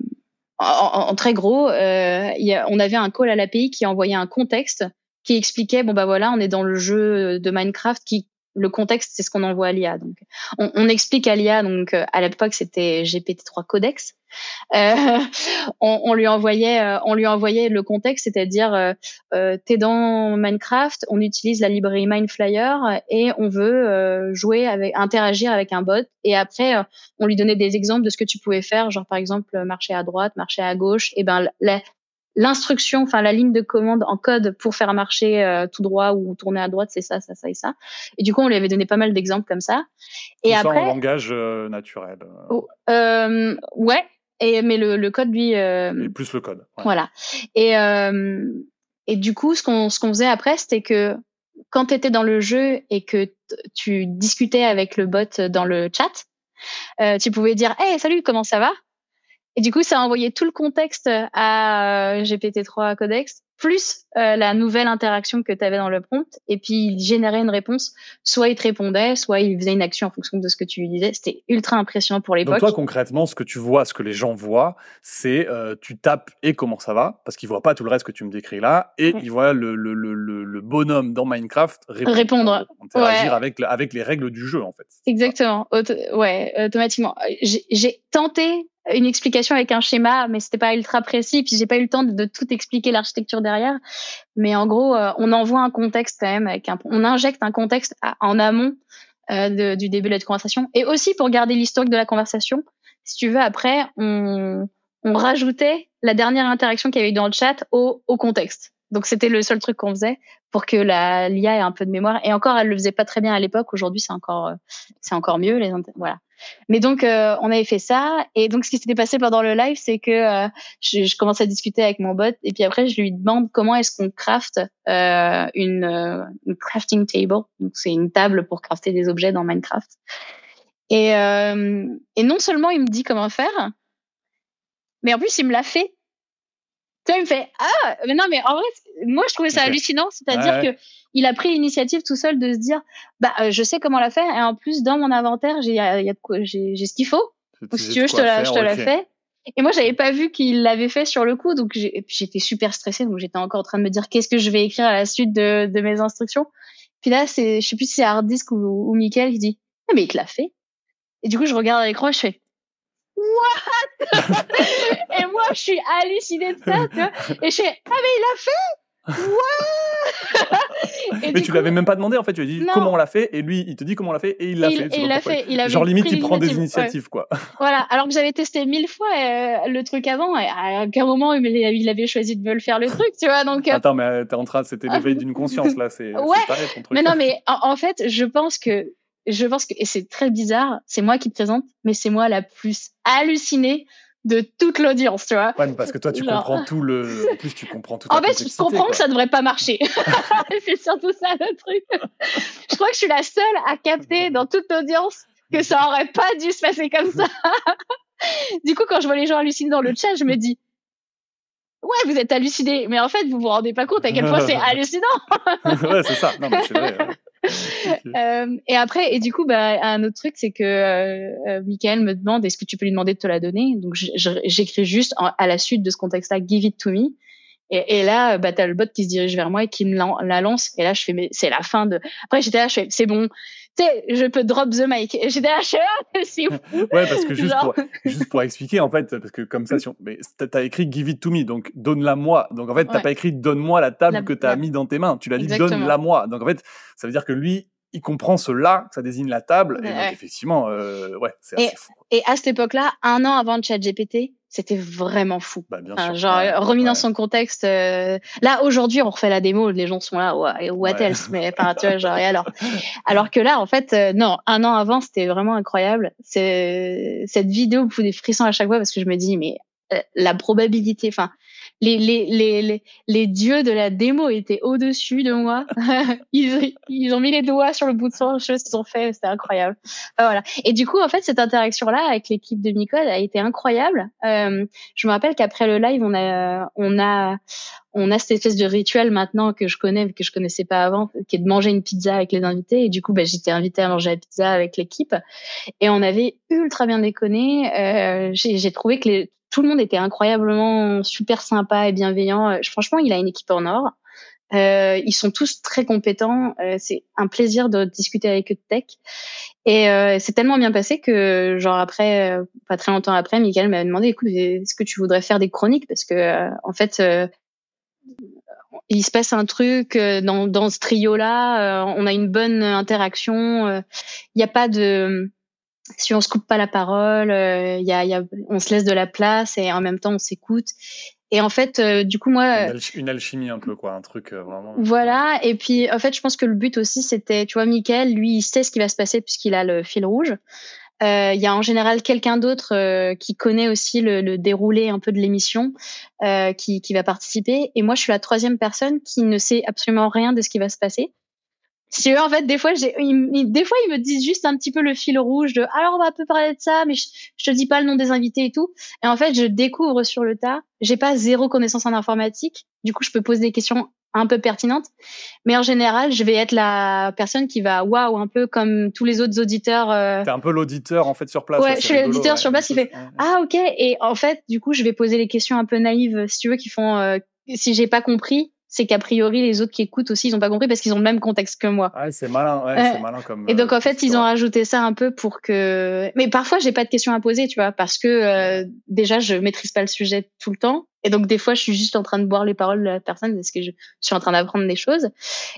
en, en, très gros, euh, y a, on avait un call à l'API qui envoyait un contexte qui expliquait, bon, bah voilà, on est dans le jeu de Minecraft qui le contexte, c'est ce qu'on envoie à l'IA. Donc, on, on, explique à l'IA. Donc, euh, à l'époque, c'était GPT-3 Codex. Euh, on, on, lui envoyait, euh, on lui envoyait le contexte, c'est-à-dire, euh, euh, t'es dans Minecraft, on utilise la librairie Mindflyer et on veut euh, jouer avec, interagir avec un bot. Et après, on lui donnait des exemples de ce que tu pouvais faire, genre par exemple marcher à droite, marcher à gauche. Et ben, la, l'instruction, enfin la ligne de commande en code pour faire marcher euh, tout droit ou tourner à droite, c'est ça, ça, ça et ça. Et du coup, on lui avait donné pas mal d'exemples comme ça. Et tout après, ça en langage euh, naturel. Oh, euh, ouais. Et mais le, le code lui. Euh, et plus le code. Ouais. Voilà. Et euh, et du coup, ce qu'on ce qu'on faisait après, c'était que quand tu étais dans le jeu et que tu discutais avec le bot dans le chat, euh, tu pouvais dire hey salut comment ça va? Et du coup, ça a envoyé tout le contexte à euh, GPT-3 Codex, plus euh, la nouvelle interaction que tu avais dans le prompt. Et puis, il générait une réponse. Soit il te répondait, soit il faisait une action en fonction de ce que tu lui disais. C'était ultra impressionnant pour l'époque. Donc toi, concrètement, ce que tu vois, ce que les gens voient, c'est euh, tu tapes et comment ça va, parce qu'ils voient pas tout le reste que tu me décris là, et ils voient le, le, le, le, bonhomme dans Minecraft répondre. répondre. Interagir ouais. avec, avec les règles du jeu, en fait. Exactement. Auto ouais, automatiquement. J'ai tenté une explication avec un schéma, mais c'était pas ultra précis. Puis j'ai pas eu le temps de, tout expliquer l'architecture derrière. Mais en gros, euh, on envoie un contexte quand même, avec un, on injecte un contexte en amont euh, du début de la conversation, et aussi pour garder l'historique de la conversation. Si tu veux, après, on, on rajoutait la dernière interaction qu'il y avait eu dans le chat au, au contexte. Donc c'était le seul truc qu'on faisait pour que la l'IA ait un peu de mémoire. Et encore, elle le faisait pas très bien à l'époque. Aujourd'hui, c'est encore c'est encore mieux. Les voilà. Mais donc euh, on avait fait ça. Et donc ce qui s'était passé pendant le live, c'est que euh, je, commence à discuter avec mon bot et puis après je lui demande comment est-ce qu'on craft euh, une, crafting table. Donc c'est une table pour crafter des objets dans Minecraft. Et non seulement il me dit comment faire, mais en plus il me l'a fait Tu vois, il me fait ah mais non mais en vrai moi je trouvais ça hallucinant, c'est-à-dire que il a pris l'initiative tout seul de se dire bah euh, je sais comment la faire et en plus dans mon inventaire j'ai j'ai j'ai ce qu'il faut. Donc si tu veux je te la je te la fais. Et moi j'avais pas vu qu'il l'avait fait sur le coup donc j'étais super stressée donc j'étais encore en train de me dire qu'est-ce que je vais écrire à la suite de, de mes instructions. Puis là c'est je sais plus si c'est Harddisk ou, ou Michael qui dit ah, mais il te l'a fait. Et du coup je regarde à l'écran je fais What? Et moi, je suis hallucinée de ça, tu vois. Et je fais, ah, mais il l'a fait? Mais tu l'avais même pas demandé en fait, tu lui as dit comment on l'a fait et lui il te dit comment on l'a fait et il l'a fait. il l'a fait. Il Genre limite il prend des initiatives quoi. Voilà, alors que j'avais testé mille fois euh, le truc avant et à aucun moment il avait choisi de me le faire le truc, tu vois donc. Euh, Attends mais t'es en train, c'était l'éveil d'une conscience là, c'est. Ouais. ton truc. Mais non mais en, fait je pense que je pense que, et c'est très bizarre, c'est moi qui présente, mais c'est moi la plus hallucinée de toute l'audience, tu vois. Ouais, parce que toi, tu comprends tout le. En plus, tu comprends tout. En fait, je comprends que ça devrait pas marcher. c'est surtout ça le truc. je crois que je suis la seule à capter dans toute l'audience que ça aurait pas dû se passer comme ça. du coup, quand je vois les gens halluciner dans le chat, je me dis. Ouais, vous êtes hallucinés, mais en fait, vous vous rendez pas compte à quel point c'est hallucinant. ouais, c'est ça. Non, mais c'est vrai. Hein. euh, et après, et du coup, bah, un autre truc, c'est que euh, euh, Michael me demande est-ce que tu peux lui demander de te la donner? Donc j'écris juste à la suite de ce contexte-là, give it to me. Et, là, bah, t'as le bot qui se dirige vers moi et qui me la, lance. Et là, je fais, mais c'est la fin de. Après, j'étais là, je fais, c'est bon. Tu sais, je peux drop the mic. J'étais là, c'est ouais, parce que juste pour, juste pour expliquer, en fait, parce que comme ça, si on, mais t'as écrit give it to me, donc donne-la moi. Donc en fait, t'as pas écrit donne-moi la table que t'as mis dans tes mains. Tu l'as dit donne-la moi. Donc en fait, ça veut dire que lui, il comprend ce là, ça désigne la table. Et donc, effectivement, euh, ouais, c'est assez fou. Et à cette époque-là, un an avant ChatGPT, c'était vraiment fou. Bah, bien sûr. genre remis dans son contexte. Euh, là aujourd'hui, on refait la démo, les gens sont là, what else Mais enfin, tu vois, genre et alors, alors que là, en fait, euh, non, un an avant, c'était vraiment incroyable. Cette vidéo, vous des frissons à chaque fois parce que je me dis, mais euh, la probabilité, enfin, les, les, les, les, dieux de la démo étaient au-dessus de moi. ils, ont mis les doigts sur le bout de son chose qu'ils ont fait, c'était incroyable. voilà. Et du coup, en fait, cette interaction-là avec l'équipe de Nicole a été incroyable. Euh, je me rappelle qu'après le live, on a, on a, on a cette espèce de rituel maintenant que je connais, que je connaissais pas avant, qui est de manger une pizza avec les invités. Et du coup, bah, j'étais invitée à manger la pizza avec l'équipe. Et on avait ultra bien déconné. Euh, j'ai trouvé que les, tout le monde était incroyablement super sympa et bienveillant. Euh, franchement, il a une équipe en or. Euh, ils sont tous très compétents. Euh, c'est un plaisir de discuter avec eux de tech. Et euh, c'est tellement bien passé que, genre après, euh, pas très longtemps après, Michael m'a demandé, écoute, est-ce que tu voudrais faire des chroniques? Parce que, en fait, il se passe un truc dans, dans ce trio-là. on a une bonne interaction. Il n'y a pas de si on se coupe pas la parole, il y a, y a, on se laisse de la place et en même temps on s'écoute. Et en fait, euh, du coup, moi. Une, alchimie un peu, quoi, un truc euh, vraiment. Voilà. Et puis, en fait, je pense que le but aussi, c'était, tu vois, Michael, lui, il sait ce qui va se passer puisqu'il a le fil rouge. Euh, il y a en général quelqu'un d'autre qui connaît aussi le, le, déroulé un peu de l'émission, qui, qui va participer. Et moi, je suis la troisième personne qui ne sait absolument rien de ce qui va se passer. Si eux, en fait, des fois, j'ai, des fois, ils me disent juste un petit peu le fil rouge de, alors on va un peu parler de ça, mais je, je te dis pas le nom des invités et tout. Et en fait, je découvre sur le tas. J'ai pas zéro connaissance en informatique. Du coup, je peux poser des questions un peu pertinentes. Mais en général, je vais être la personne qui va, waouh, un peu comme tous les autres auditeurs. Euh... T'es un peu l'auditeur, en fait, sur place. Ouais, je suis l'auditeur sur place qui fait, ah, ok. Et en fait, du coup, je vais poser les questions un peu naïves, si tu veux, qui font, euh, si j'ai pas compris, c'est qu'a priori les autres qui écoutent aussi ils ont pas compris parce qu'ils ont le même contexte que moi. Ouais, c'est malin, ouais, c'est malin comme. Et donc en euh, fait ils ont rajouté ça un peu pour que. Mais parfois j'ai pas de questions à poser, tu vois, parce que euh, déjà je maîtrise pas le sujet tout le temps et donc des fois je suis juste en train de boire les paroles de la personne parce que je suis en train d'apprendre des choses.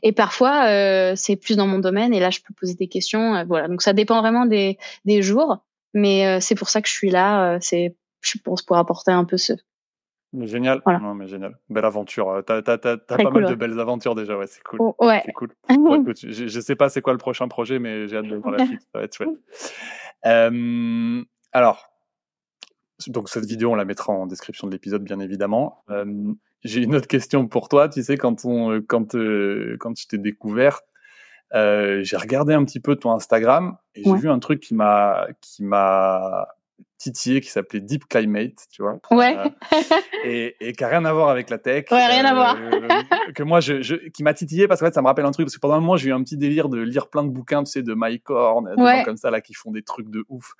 Et parfois euh, c'est plus dans mon domaine et là je peux poser des questions, voilà. Donc ça dépend vraiment des des jours, mais c'est pour ça que je suis là, c'est je pense pour apporter un peu ce Génial. Non, mais génial. Belle aventure. Euh, t'as, t'as, t'as, pas mal de belles aventures déjà. Ouais, c'est cool. Oh, ouais. C'est cool. écoute, je, je, sais pas c'est quoi le prochain projet, mais j'ai hâte de voir la suite. Ça va être chouette. Euh, alors, donc cette vidéo, on la mettra en description de l'épisode, bien évidemment. Euh, j'ai une autre question pour toi. Tu sais, quand on, quand, euh, quand je t'ai découvert, j'ai regardé un petit peu ton Instagram et j'ai vu un truc qui m'a, qui m'a titillé qui s'appelait Deep Climate, tu vois. Ouais. et, et qui a rien à voir avec la tech. Ouais, rien à voir. que moi, je, je qui m'a titillé parce qu'en fait, ça me rappelle un truc. Parce que pendant un moment, j'ai eu un petit délire de lire plein de bouquins, tu sais, de Mike Horn, des gens comme ça, là, qui font des trucs de ouf.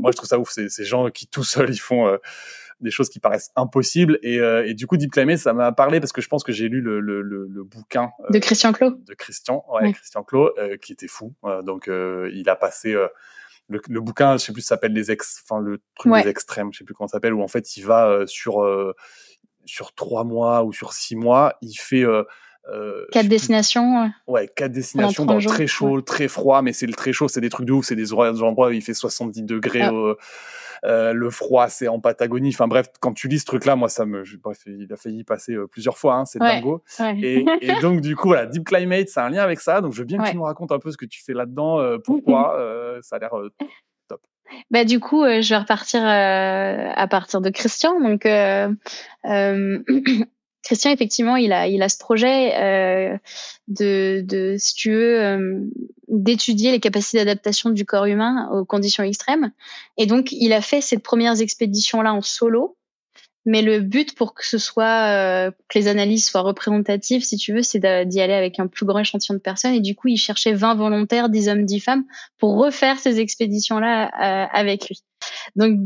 moi, je trouve ça ouf. C'est ces gens qui, tout seuls, ils font des choses qui paraissent impossibles. Et, euh, et du coup, Deep Climate, ça m'a parlé parce que je pense que j'ai lu le, le, le, bouquin euh, de Christian Clot. De Christian, ouais, Christian euh, qui était fou. donc, il a passé le, le, bouquin, je sais plus, s'appelle les ex, enfin le truc des extrêmes, je sais plus comment ça s'appelle, où en fait, il va sur sur trois mois ou sur six mois, il fait euh, quatre destinations. Ouais, quatre destinations dans le très chaud, très froid, mais c'est le très chaud, c'est des trucs de ouf, c'est des endroits où il fait 70 degrés. Ah. Euh, le froid, c'est en Patagonie. Enfin bref, quand tu lis ce truc-là, moi, ça me, bref, il a failli passer euh, plusieurs fois. Hein, c'est dingo. Et, et, donc du coup, voilà, Deep Climate, c'est un lien avec ça. Donc je veux bien que tu nous racontes un peu ce que tu fais là-dedans, euh, pourquoi. ça a l'air top. Bah du coup, je vais repartir à partir de Christian. Donc Christian, effectivement, il a, il a ce projet euh, de, de, si tu veux, euh, d'étudier les capacités d'adaptation du corps humain aux conditions extrêmes. Et donc, il a fait ces premières expéditions-là en solo. Mais le but pour que ce soit euh, que les analyses soient représentatives, si tu veux, c'est d'y aller avec un plus grand échantillon de personnes. Et du coup, il cherchait 20 volontaires, 10 hommes, 10 femmes, pour refaire ces expéditions-là euh, avec lui. Donc,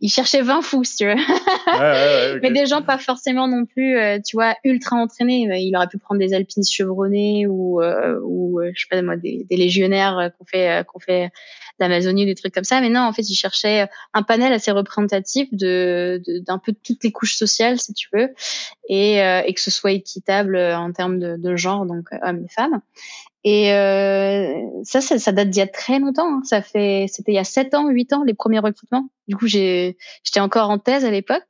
il cherchait 20 fous, si tu veux. Mais des gens pas forcément non plus, euh, tu vois, ultra entraînés. Il aurait pu prendre des alpinistes chevronnés ou, ou je sais pas moi, des, des légionnaires qu'on fait, qu'on fait d'Amazonie, des trucs comme ça. Mais non, en fait, il cherchait un panel assez représentatif de d'un peu toutes les couches sociales, si tu veux, et, euh, et que ce soit équitable en termes de, de genre, donc euh, hommes et femmes. Et euh, ça, ça, ça, date d'il y a très longtemps. Hein. Ça fait, c'était il y a 7 ans, 8 ans, les premiers recrutements. Du coup, j'ai, j'étais encore en thèse à l'époque.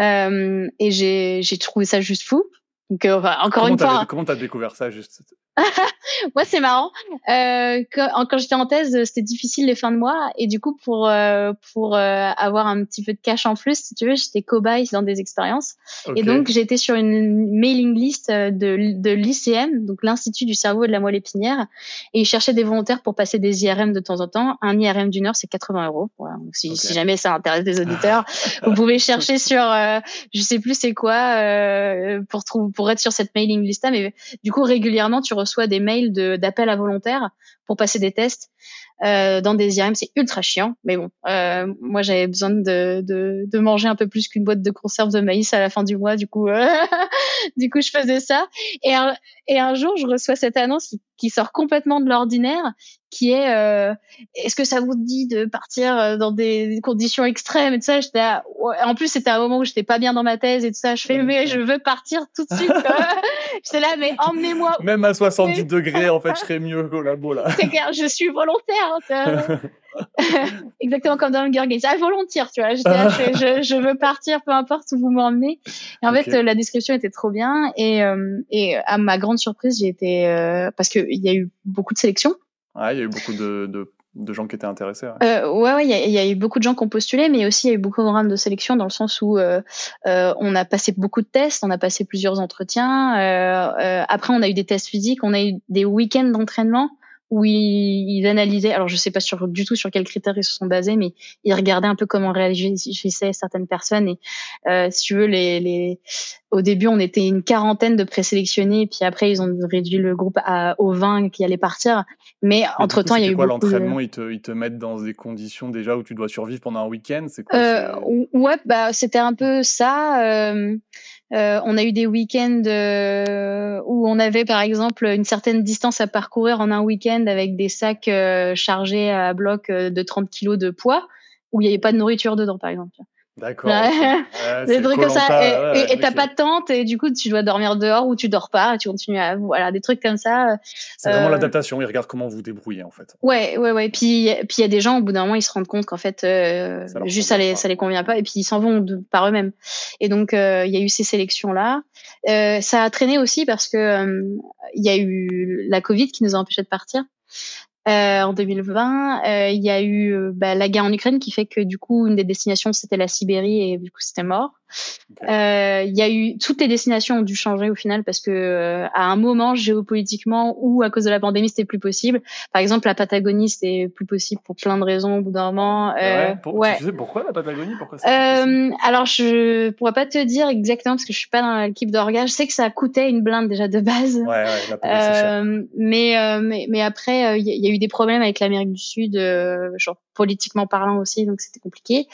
Euh, et j'ai, j'ai trouvé ça juste fou. Donc, euh, encore comment une fois. Comment t'as découvert ça juste? Moi, c'est marrant. Euh, quand, quand j'étais en thèse, c'était difficile les fins de mois, et du coup, pour euh, pour euh, avoir un petit peu de cash en plus, si tu veux, j'étais cobaye dans des expériences. Et donc, j'étais sur une mailing list de de l'ICM, donc l'Institut du cerveau et de la moelle épinière, et ils cherchaient des volontaires pour passer des IRM de temps en temps. Un IRM d'une heure, c'est 80 euros. Voilà. si, si jamais ça intéresse des auditeurs, vous pouvez chercher sur, euh, je sais plus c'est quoi, euh, pour pour être sur cette mailing list là, mais du coup régulièrement tu reçois des mails d'appel à volontaires pour passer des tests euh, dans des IRM. C'est ultra chiant, mais bon, euh, moi j'avais besoin de, de, de, manger un peu plus qu'une boîte de conserve de maïs à la fin du mois, du coup, euh, du coup je faisais ça. Et un, et un jour, je reçois cette annonce qui, sort complètement de l'ordinaire, qui est euh, est-ce que ça vous dit de partir euh, dans des conditions extrêmes et tout ça? J'étais en plus c'était un moment où j'étais pas bien dans ma thèse et tout ça. Je fais mais je veux partir tout de suite j'étais là mais emmenez-moi même à 70 degrés en fait je serais mieux qu'au labo là. C'est clair je suis volontaire exactement comme dans Hunger Games. Volontaire tu vois. Là je, je, veux partir peu importe où vous m'emmenez. Et en fait la description était trop bien. Et euh, et à ma grande surprise j'ai été parce que il y a eu beaucoup de sélections. Il y a eu beaucoup de, de, de, gens qui étaient intéressés. Ouais, euh, ouais, ouais, il y, a, y, a eu beaucoup de gens qui ont postulé, mais aussi il y a eu beaucoup de programmes de sélection dans le sens où euh, euh, on a passé beaucoup de tests, on a passé plusieurs entretiens. Euh, euh, après, on a eu des tests physiques, on a eu des week-ends d'entraînement où ils, analysaient, alors je sais pas sur, du tout sur quels critères ils se sont basés, mais ils regardaient un peu comment réagissaient certaines personnes. Et euh, si tu veux, les, les, au début, on était une quarantaine de présélectionnés, puis après ils ont réduit le groupe à, aux 20 qui allaient partir. Mais, entre temps, il y a eu quoi l'entraînement? Ils, te, ils te mettent dans des conditions déjà où tu dois survivre pendant un week-end? C'est quoi euh, Ouais, bah c'était un peu ça. Euh, euh, on a eu des week-ends euh, où on avait par exemple une certaine distance à parcourir en un week-end avec des sacs euh, chargés à bloc de 30 kilos de poids où il n'y avait pas de nourriture dedans par exemple. D'accord. des trucs comme ça. Et t'as pas de tente et du coup tu dois dormir dehors ou tu dors pas. Et tu continues à voilà des trucs comme ça. C'est vraiment l'adaptation. Ils regardent comment vous débrouillez en fait. Ouais ouais ouais. Puis puis il y a des gens au bout d'un moment ils se rendent compte qu'en fait euh, juste ça les ça les convient pas et puis ils s'en vont de, par eux-mêmes. Et donc il y a eu ces sélections là. ça a traîné aussi parce que il y a eu la Covid qui nous a empêchés de partir. Euh, en 2020, euh, il y a eu euh, bah, la guerre en Ukraine qui fait que du coup une des destinations c'était la Sibérie et du coup c'était mort. Euh, il y a eu toutes les destinations ont dû changer au final parce que euh, à un moment géopolitiquement ou à cause de la pandémie c'était plus possible. Par exemple la Patagonie c'était plus possible pour plein de raisons au bout d'un moment. Euh, ouais. Tu sais pourquoi la Patagonie pourquoi euh, Alors je pourrais pas te dire exactement parce que je suis pas dans l'équipe d'orga. Je sais que ça coûtait une blinde déjà de base. Ouais, ouais, la mais, mais mais après il y, a eu des problèmes avec l'Amérique du Sud, genre politiquement parlant aussi donc c'était compliqué.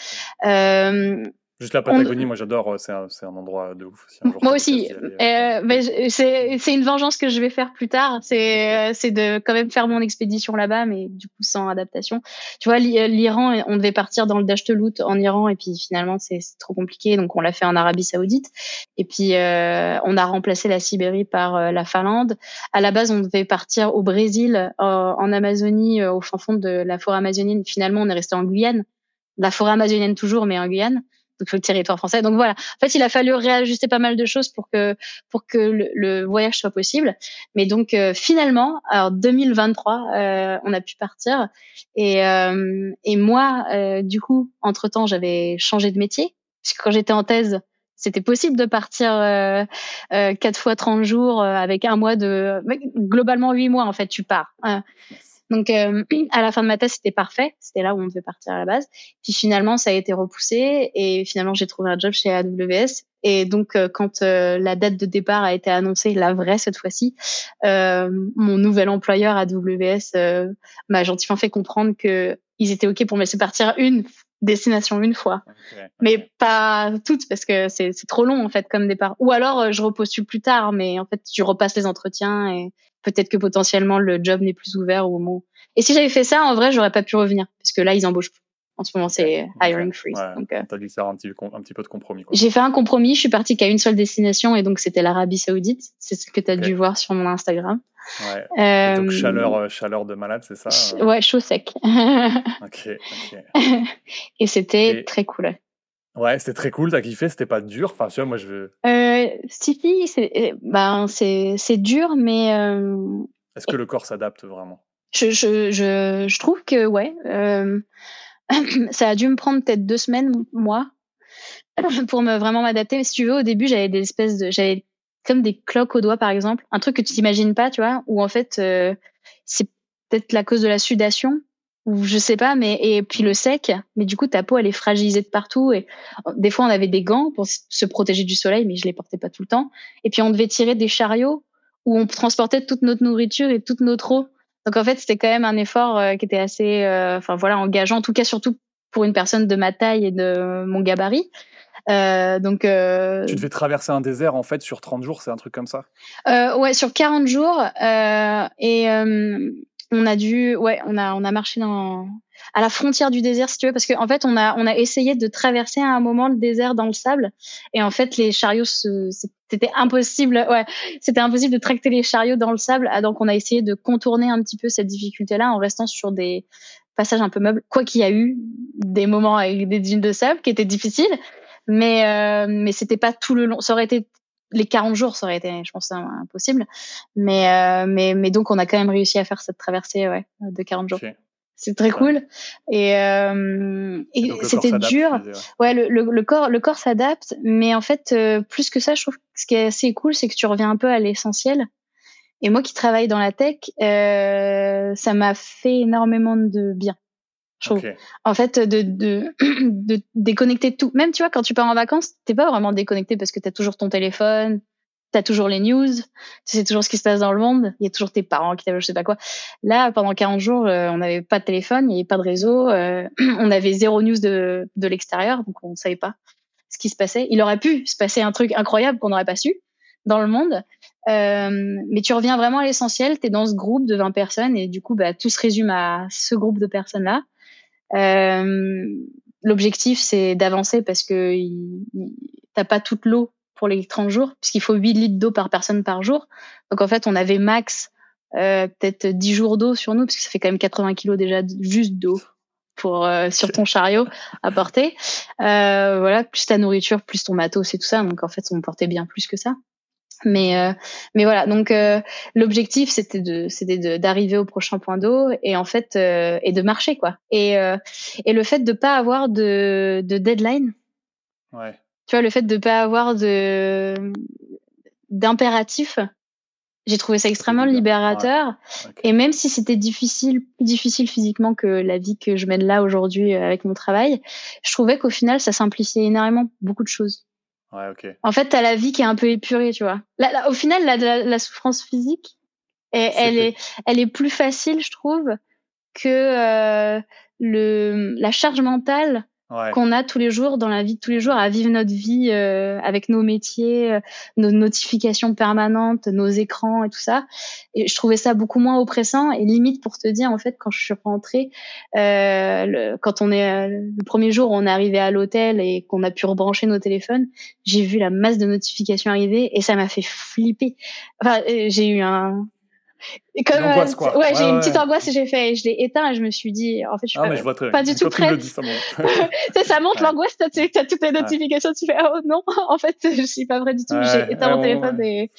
Euh, Juste la Patagonie, moi j'adore, euh, c'est un, un, endroit de ouf aussi. moi aussi, euh, mais c'est une vengeance que je vais faire plus tard, c'est c'est de quand même faire mon expédition là-bas, mais du coup sans adaptation. Tu vois, l'Iran, on devait partir dans le Dashtelout en Iran, et puis finalement c'est trop compliqué, donc on l'a fait en Arabie Saoudite, et puis euh, on a remplacé la Sibérie par euh, la Finlande. À la base, on devait partir au Brésil, en Amazonie, au fin fond de la forêt amazonienne. Finalement, on est resté en Guyane, la forêt amazonienne toujours, mais en Guyane le territoire français. Donc voilà. En fait, il a fallu réajuster pas mal de choses pour que pour que le, voyage soit possible. Mais donc euh, finalement, en 2023, euh, on a pu partir. Et euh, et moi, euh, du coup, entre temps, j'avais changé de métier. Parce que quand j'étais en thèse, c'était possible de partir euh, quatre fois 30 jours avec un mois de globalement huit mois en fait tu pars hein. Donc euh, à la fin de ma thèse, c'était parfait, c'était là où on devait partir à la base. Puis finalement, ça a été repoussé et finalement, j'ai trouvé un job chez AWS. Et donc euh, quand euh, la date de départ a été annoncée, la vraie cette fois-ci, mon nouvel employeur AWS m'a gentiment fait comprendre que ils étaient ok pour me laisser partir une destination une fois, mais pas toutes parce que c'est trop long en fait comme départ. Ou alors je repostule plus tard, mais en fait je repasse les entretiens et peut-être que potentiellement le job n'est plus ouvert au moment. Et si j'avais fait ça, en vrai, j'aurais pas pu revenir parce que là, ils embauchent plus. En ce moment, c'est hiring freeze. Ouais, donc, euh, t'as dû faire un petit, un petit peu de compromis. J'ai fait un compromis. Je suis partie qu'à une seule destination et donc c'était l'Arabie Saoudite. C'est ce que tu as dû voir sur mon Instagram. Ouais. Euh, donc chaleur, euh, chaleur de malade, c'est ça Ouais, chaud sec. ok, et c'était très cool. Ouais, c'était très cool. T'as kiffé C'était pas dur? Enfin, tu vois, moi, je veux. Euh, c'est ben, c'est dur, mais. Est-ce que le corps s'adapte vraiment? je, je, je, je, trouve que, ouais. Euh... ça a dû me prendre peut-être deux semaines, moi, pour me vraiment m'adapter. Mais si tu veux, au début, j'avais des espèces de. J'avais comme des cloques aux doigts, par exemple. Un truc que tu t'imagines pas, tu vois, où en fait, euh, c'est peut-être la cause de la sudation ou je sais pas, mais et puis le sec, mais du coup ta peau elle est fragilisée de partout et des fois on avait des gants pour se protéger du soleil, mais je les portais pas tout le temps. Et puis on devait tirer des chariots où on transportait toute notre nourriture et toute notre eau. Donc en fait c'était quand même un effort euh, qui était assez, euh, enfin voilà, engageant, en tout cas surtout pour une personne de ma taille et de mon gabarit. Euh, donc, euh, tu devais traverser un désert en fait sur 30 jours, c'est un truc comme ça? Euh, Ouais, sur 40 jours. Euh, et on a dû, ouais, on a, on a marché dans, à la frontière du désert, si tu veux, parce qu'en en fait, on a, on a essayé de traverser à un moment le désert dans le sable, et en fait, les chariots, c'était impossible, ouais, c'était impossible de tracter les chariots dans le sable, ah, donc on a essayé de contourner un petit peu cette difficulté-là en restant sur des passages un peu meubles, quoi qu'il y a eu des moments avec des dunes de sable qui étaient difficiles, mais euh, mais c'était pas tout le long. Ça aurait été les 40 jours, ça aurait été, je pense, impossible. Mais, euh, mais, mais donc, on a quand même réussi à faire cette traversée ouais, de 40 jours. C'est très cool. Et, euh, et, c'était dur. Ouais, le, le, corps, le corps s'adapte. Mais en fait, euh, plus que ça, je trouve que ce qui est assez cool, c'est que tu reviens un peu à l'essentiel. Et moi qui travaille dans la tech, euh, ça m'a fait énormément de bien. Je trouve. En fait, de, de, de déconnecter tout. Même, tu vois, quand tu pars en vacances, t'es pas vraiment déconnecté parce que t'as toujours ton téléphone, t'as toujours les news, tu sais toujours ce qui se passe dans le monde, il y a toujours tes parents qui t'appellent, je sais pas quoi. Là, pendant 40 jours, euh, on n'avait pas de téléphone, il n'y avait pas de réseau, euh, on avait zéro news de, de l'extérieur, donc on savait pas ce qui se passait. Il aurait pu se passer un truc incroyable qu'on n'aurait pas su dans le monde, euh, mais tu reviens vraiment à l'essentiel, tu es dans ce groupe de 20 personnes et du coup, bah, tout se résume à ce groupe de personnes-là. Euh, L'objectif, c'est d'avancer parce que t'as pas toute l'eau pour les 30 jours, puisqu'il faut 8 litres d'eau par personne par jour. Donc en fait, on avait max euh, peut-être 10 jours d'eau sur nous, parce que ça fait quand même 80 kilos déjà juste d'eau pour euh, sur ton chariot à porter. Euh, voilà, plus ta nourriture, plus ton matos et tout ça. Donc en fait, on portait bien plus que ça. Mais euh, mais voilà, donc euh, l'objectif c'était de c'était d'arriver au prochain point d'eau et en fait euh, et de marcher quoi. Et et le fait de pas avoir de de deadline. Ouais. Tu vois, le fait de pas avoir de d'impératif, j'ai trouvé ça extrêmement libérateur. Et même si c'était difficile, plus difficile physiquement que la vie que je mène là aujourd'hui euh, avec mon travail, je trouvais qu'au final, ça simplifiait énormément beaucoup de choses. Ouais, ok. En fait, t'as la vie qui est un peu épurée, tu vois. Là, au final, la, la, souffrance physique, elle est, elle est plus facile, je trouve, que euh, le la charge mentale qu'on a tous les jours dans la vie de tous les jours à vivre notre vie euh, avec nos métiers, euh, nos notifications permanentes, nos écrans et tout ça. Et je trouvais ça beaucoup moins oppressant et limite pour te dire en fait quand je suis rentrée, euh, le, quand on est le premier jour on est arrivé à l'hôtel et qu'on a pu rebrancher nos téléphones, j'ai vu la masse de notifications arriver et ça m'a fait flipper. Enfin j'ai eu un comme, quoi. Ouais, j'ai une petite angoisse et j'ai fait, je l'ai éteint et je me suis dit, en fait, je suis ah, pas, pas du tout prête. ça monte, ça monte l'angoisse, t'as, as toutes les notifications, tu fais, oh non, en fait, je suis pas vrai du tout. j'ai éteint mon téléphone et,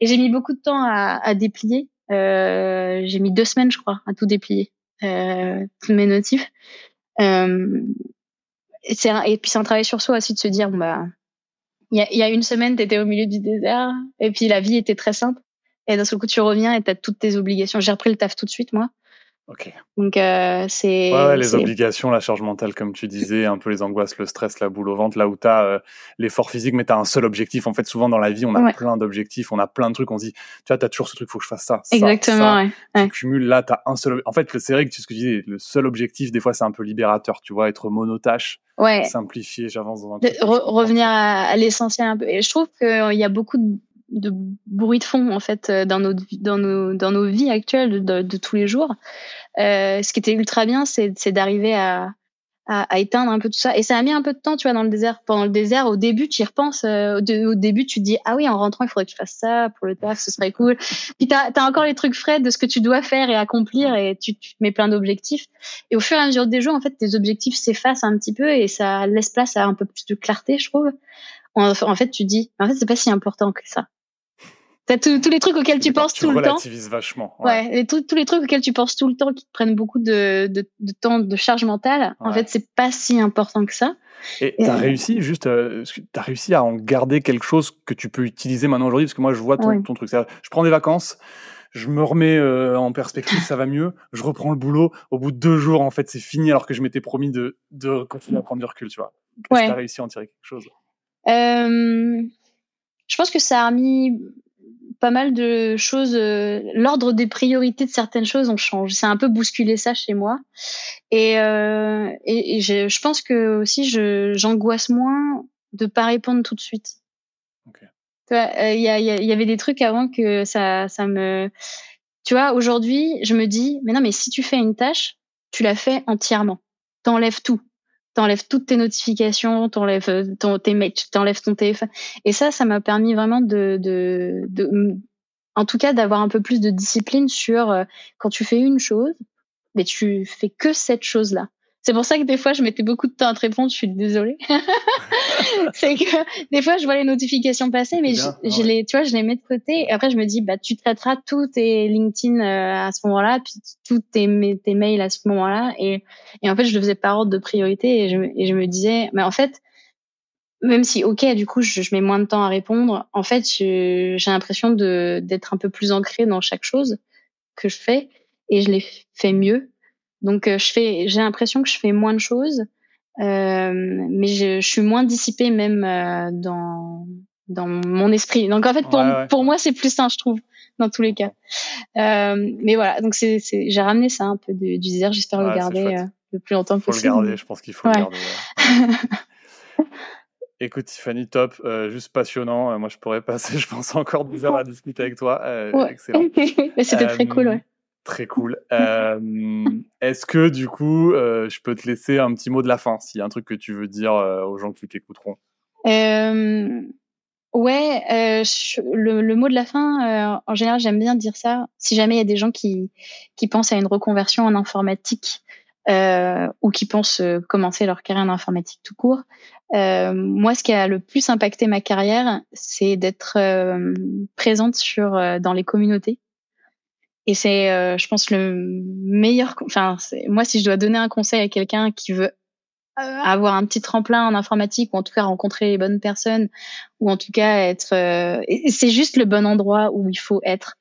et j'ai mis beaucoup de temps à, à déplier. Euh, j'ai mis deux semaines, je crois, à tout déplier, euh, tous mes notifs. Euh, et, et puis c'est un travail sur soi aussi de se dire, bah, il y a, y a une semaine, t'étais au milieu du désert, et puis la vie était très simple. Et d'un seul coup, tu reviens et tu as toutes tes obligations. J'ai repris le taf tout de suite, moi. Ok. Donc, euh, c'est. Ouais, les obligations, la charge mentale, comme tu disais, un peu les angoisses, le stress, la boule au ventre, là où tu as euh, l'effort physique, mais tu as un seul objectif. En fait, souvent dans la vie, on a plein d'objectifs, on a plein de trucs, on se dit, tu vois, tu as toujours ce truc, faut que je fasse ça. Exactement, ça, ouais. Tu cumules, là, tu as un seul. En fait, c'est vrai que tu ce que tu disais, le seul objectif, des fois, c'est un peu libérateur, tu vois, être monotâche. Ouais. Simplifier, j'avance dans un truc. revenir à, à l'essentiel un peu. Et je trouve qu'il y a beaucoup de de bruit de fond en fait euh, dans nos dans nos dans nos vies actuelles de, de, tous les jours. Euh, ce qui était ultra bien, c'est c'est d'arriver à, à, à éteindre un peu tout ça. Et ça a mis un peu de temps, tu vois, dans le désert. Pendant le désert, au début, tu y repenses. Euh, au, début, tu te dis ah oui, en rentrant, il faudrait que je fasse ça pour le taf, ce serait cool. Puis t'as as encore les trucs frais de ce que tu dois faire et accomplir, et tu, tu mets plein d'objectifs. Et au fur et à mesure des jours, en fait, tes objectifs s'effacent un petit peu et ça laisse place à un peu plus de clarté, je trouve. En, en fait, tu dis en fait, c'est pas si important que ça. T'as tous les trucs auxquels tu penses tout le temps. vachement. Ouais, et tous les trucs auxquels tu penses tout le temps qui te prennent beaucoup de, de, de temps de charge mentale. En fait, c'est pas si important que ça. Et t'as as réussi juste, euh, t'as réussi à en garder quelque chose que tu peux utiliser maintenant aujourd'hui parce que moi je vois ton, ton truc. Je prends des vacances, je me remets euh, en perspective, ça va mieux. Je reprends le boulot. Au bout de deux jours, en fait, c'est fini alors que je m'étais promis de, de continuer à prendre du recul, tu vois. Est-ce que t'as réussi à en tirer quelque chose? Euh, Je pense que ça a mis pas mal de choses. Euh, L'ordre des priorités de certaines choses, on change. C'est un peu bousculé ça chez moi. Et, euh, et, et je, je, pense que aussi, j'angoisse moins de pas répondre tout de suite. Il euh, y, a, y, y, avait des trucs avant que ça, ça me. Tu vois, aujourd'hui, je me dis, mais non, mais si tu fais une tâche, tu la fais entièrement. T'enlèves tout t'enlèves toutes tes notifications, t'enlèves euh, ton, tes mails, t'enlèves ton téléphone. Et ça, ça m'a permis vraiment de, de, de, en tout cas, d'avoir un peu plus de discipline sur euh, quand tu fais une chose, mais tu fais que cette chose-là. C'est pour ça que des fois, je mettais beaucoup de temps à te répondre. Je suis désolée. c'est que des fois, je vois les notifications passer, mais je, les, tu vois, je les mets de côté. Et après, je me dis, bah, tu traiteras tous tes LinkedIn euh, à ce moment-là, puis tous tes, tes mails à ce moment-là. Et, et en fait, je le faisais par ordre de priorité. Et je, et je me disais, mais en fait, même si, ok, du coup, je, je mets moins de temps à répondre. En fait, j'ai l'impression de d'être un peu plus ancrée dans chaque chose que je fais, et je les fais mieux donc euh, je fais, j'ai l'impression que je fais moins de choses, euh, mais je, je, suis moins dissipée même euh, dans dans mon esprit. Donc en fait pour pour moi c'est plus sain je trouve dans tous les cas. Euh, mais voilà donc c'est j'ai ramené ça un peu du, du désert. J'espère le garder euh, le plus longtemps faut possible. Faut le garder. Je pense qu'il faut le garder. Écoute Tiffany, top, euh, juste passionnant. moi, je pourrais passer, je pense, encore 10 heures à discuter avec toi. Excellent. C'était très cool, ouais. Très cool. Euh, Est-ce que du coup, euh, je peux te laisser un petit mot de la fin, s'il y a un truc que tu veux dire euh, aux gens qui t'écouteront? Ouais, le, le, mot de la fin, en général, j'aime bien dire ça. Si jamais il y a des gens qui, qui pensent à une reconversion en informatique ou qui pensent commencer leur carrière en informatique tout court, moi, ce qui a le plus impacté ma carrière, c'est d'être présente sur dans les communautés et c'est, euh, je pense, le meilleur. Enfin, moi, si je dois donner un conseil à quelqu'un qui veut avoir un petit tremplin en informatique ou en tout cas rencontrer les bonnes personnes ou en tout cas être euh, c'est juste le bon endroit où il faut être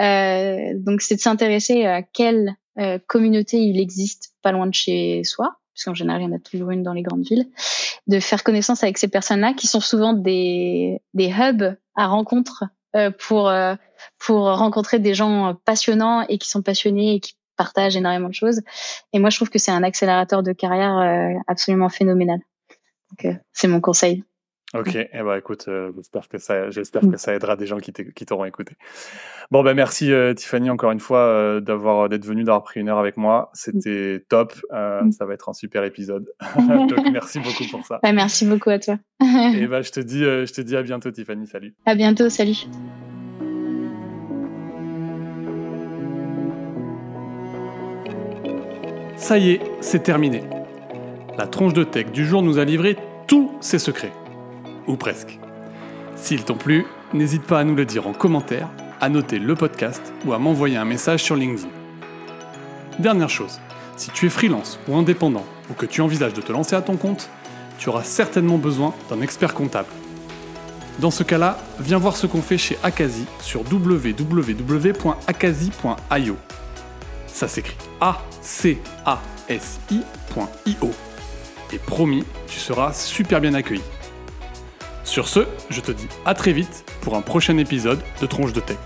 euh, donc c'est de s'intéresser à quelle euh, communauté il existe pas loin de chez soi parce qu'en général il y en a toujours une dans les grandes villes de faire connaissance avec ces personnes là qui sont souvent des des hubs à rencontre euh, pour pour rencontrer des gens passionnants et qui sont passionnés et qui partage énormément de choses. Et moi, je trouve que c'est un accélérateur de carrière euh, absolument phénoménal. Donc, euh, c'est mon conseil. Ok, eh ben, écoute, euh, j'espère que ça, j'espère que ça aidera des gens qui t'auront écouté. Bon ben merci Tiffany encore une fois d'avoir d'être venue d'avoir pris une heure avec moi. C'était top. Mm. ça va être un super épisode. Donc merci beaucoup pour ça. Bah, merci beaucoup à toi. Et ben je te dis, je te dis à bientôt Tiffany. Salut. À bientôt. Salut. Ça y est, c'est terminé. La tronche de tech du jour nous a livré tous ses secrets. Ou presque. S'ils t'ont plu, n'hésite pas à nous le dire en commentaire, à noter le podcast ou à m'envoyer un message sur LinkedIn. Dernière chose, si tu es freelance ou indépendant ou que tu envisages de te lancer à ton compte, tu auras certainement besoin d'un expert comptable. Dans ce cas-là, viens voir ce qu'on fait chez Akazi sur www.akazi.io. Ça s'écrit A-C-A-S-I.io. Et promis, tu seras super bien accueilli. Sur ce, je te dis à très vite pour un prochain épisode de Tronche de Tech.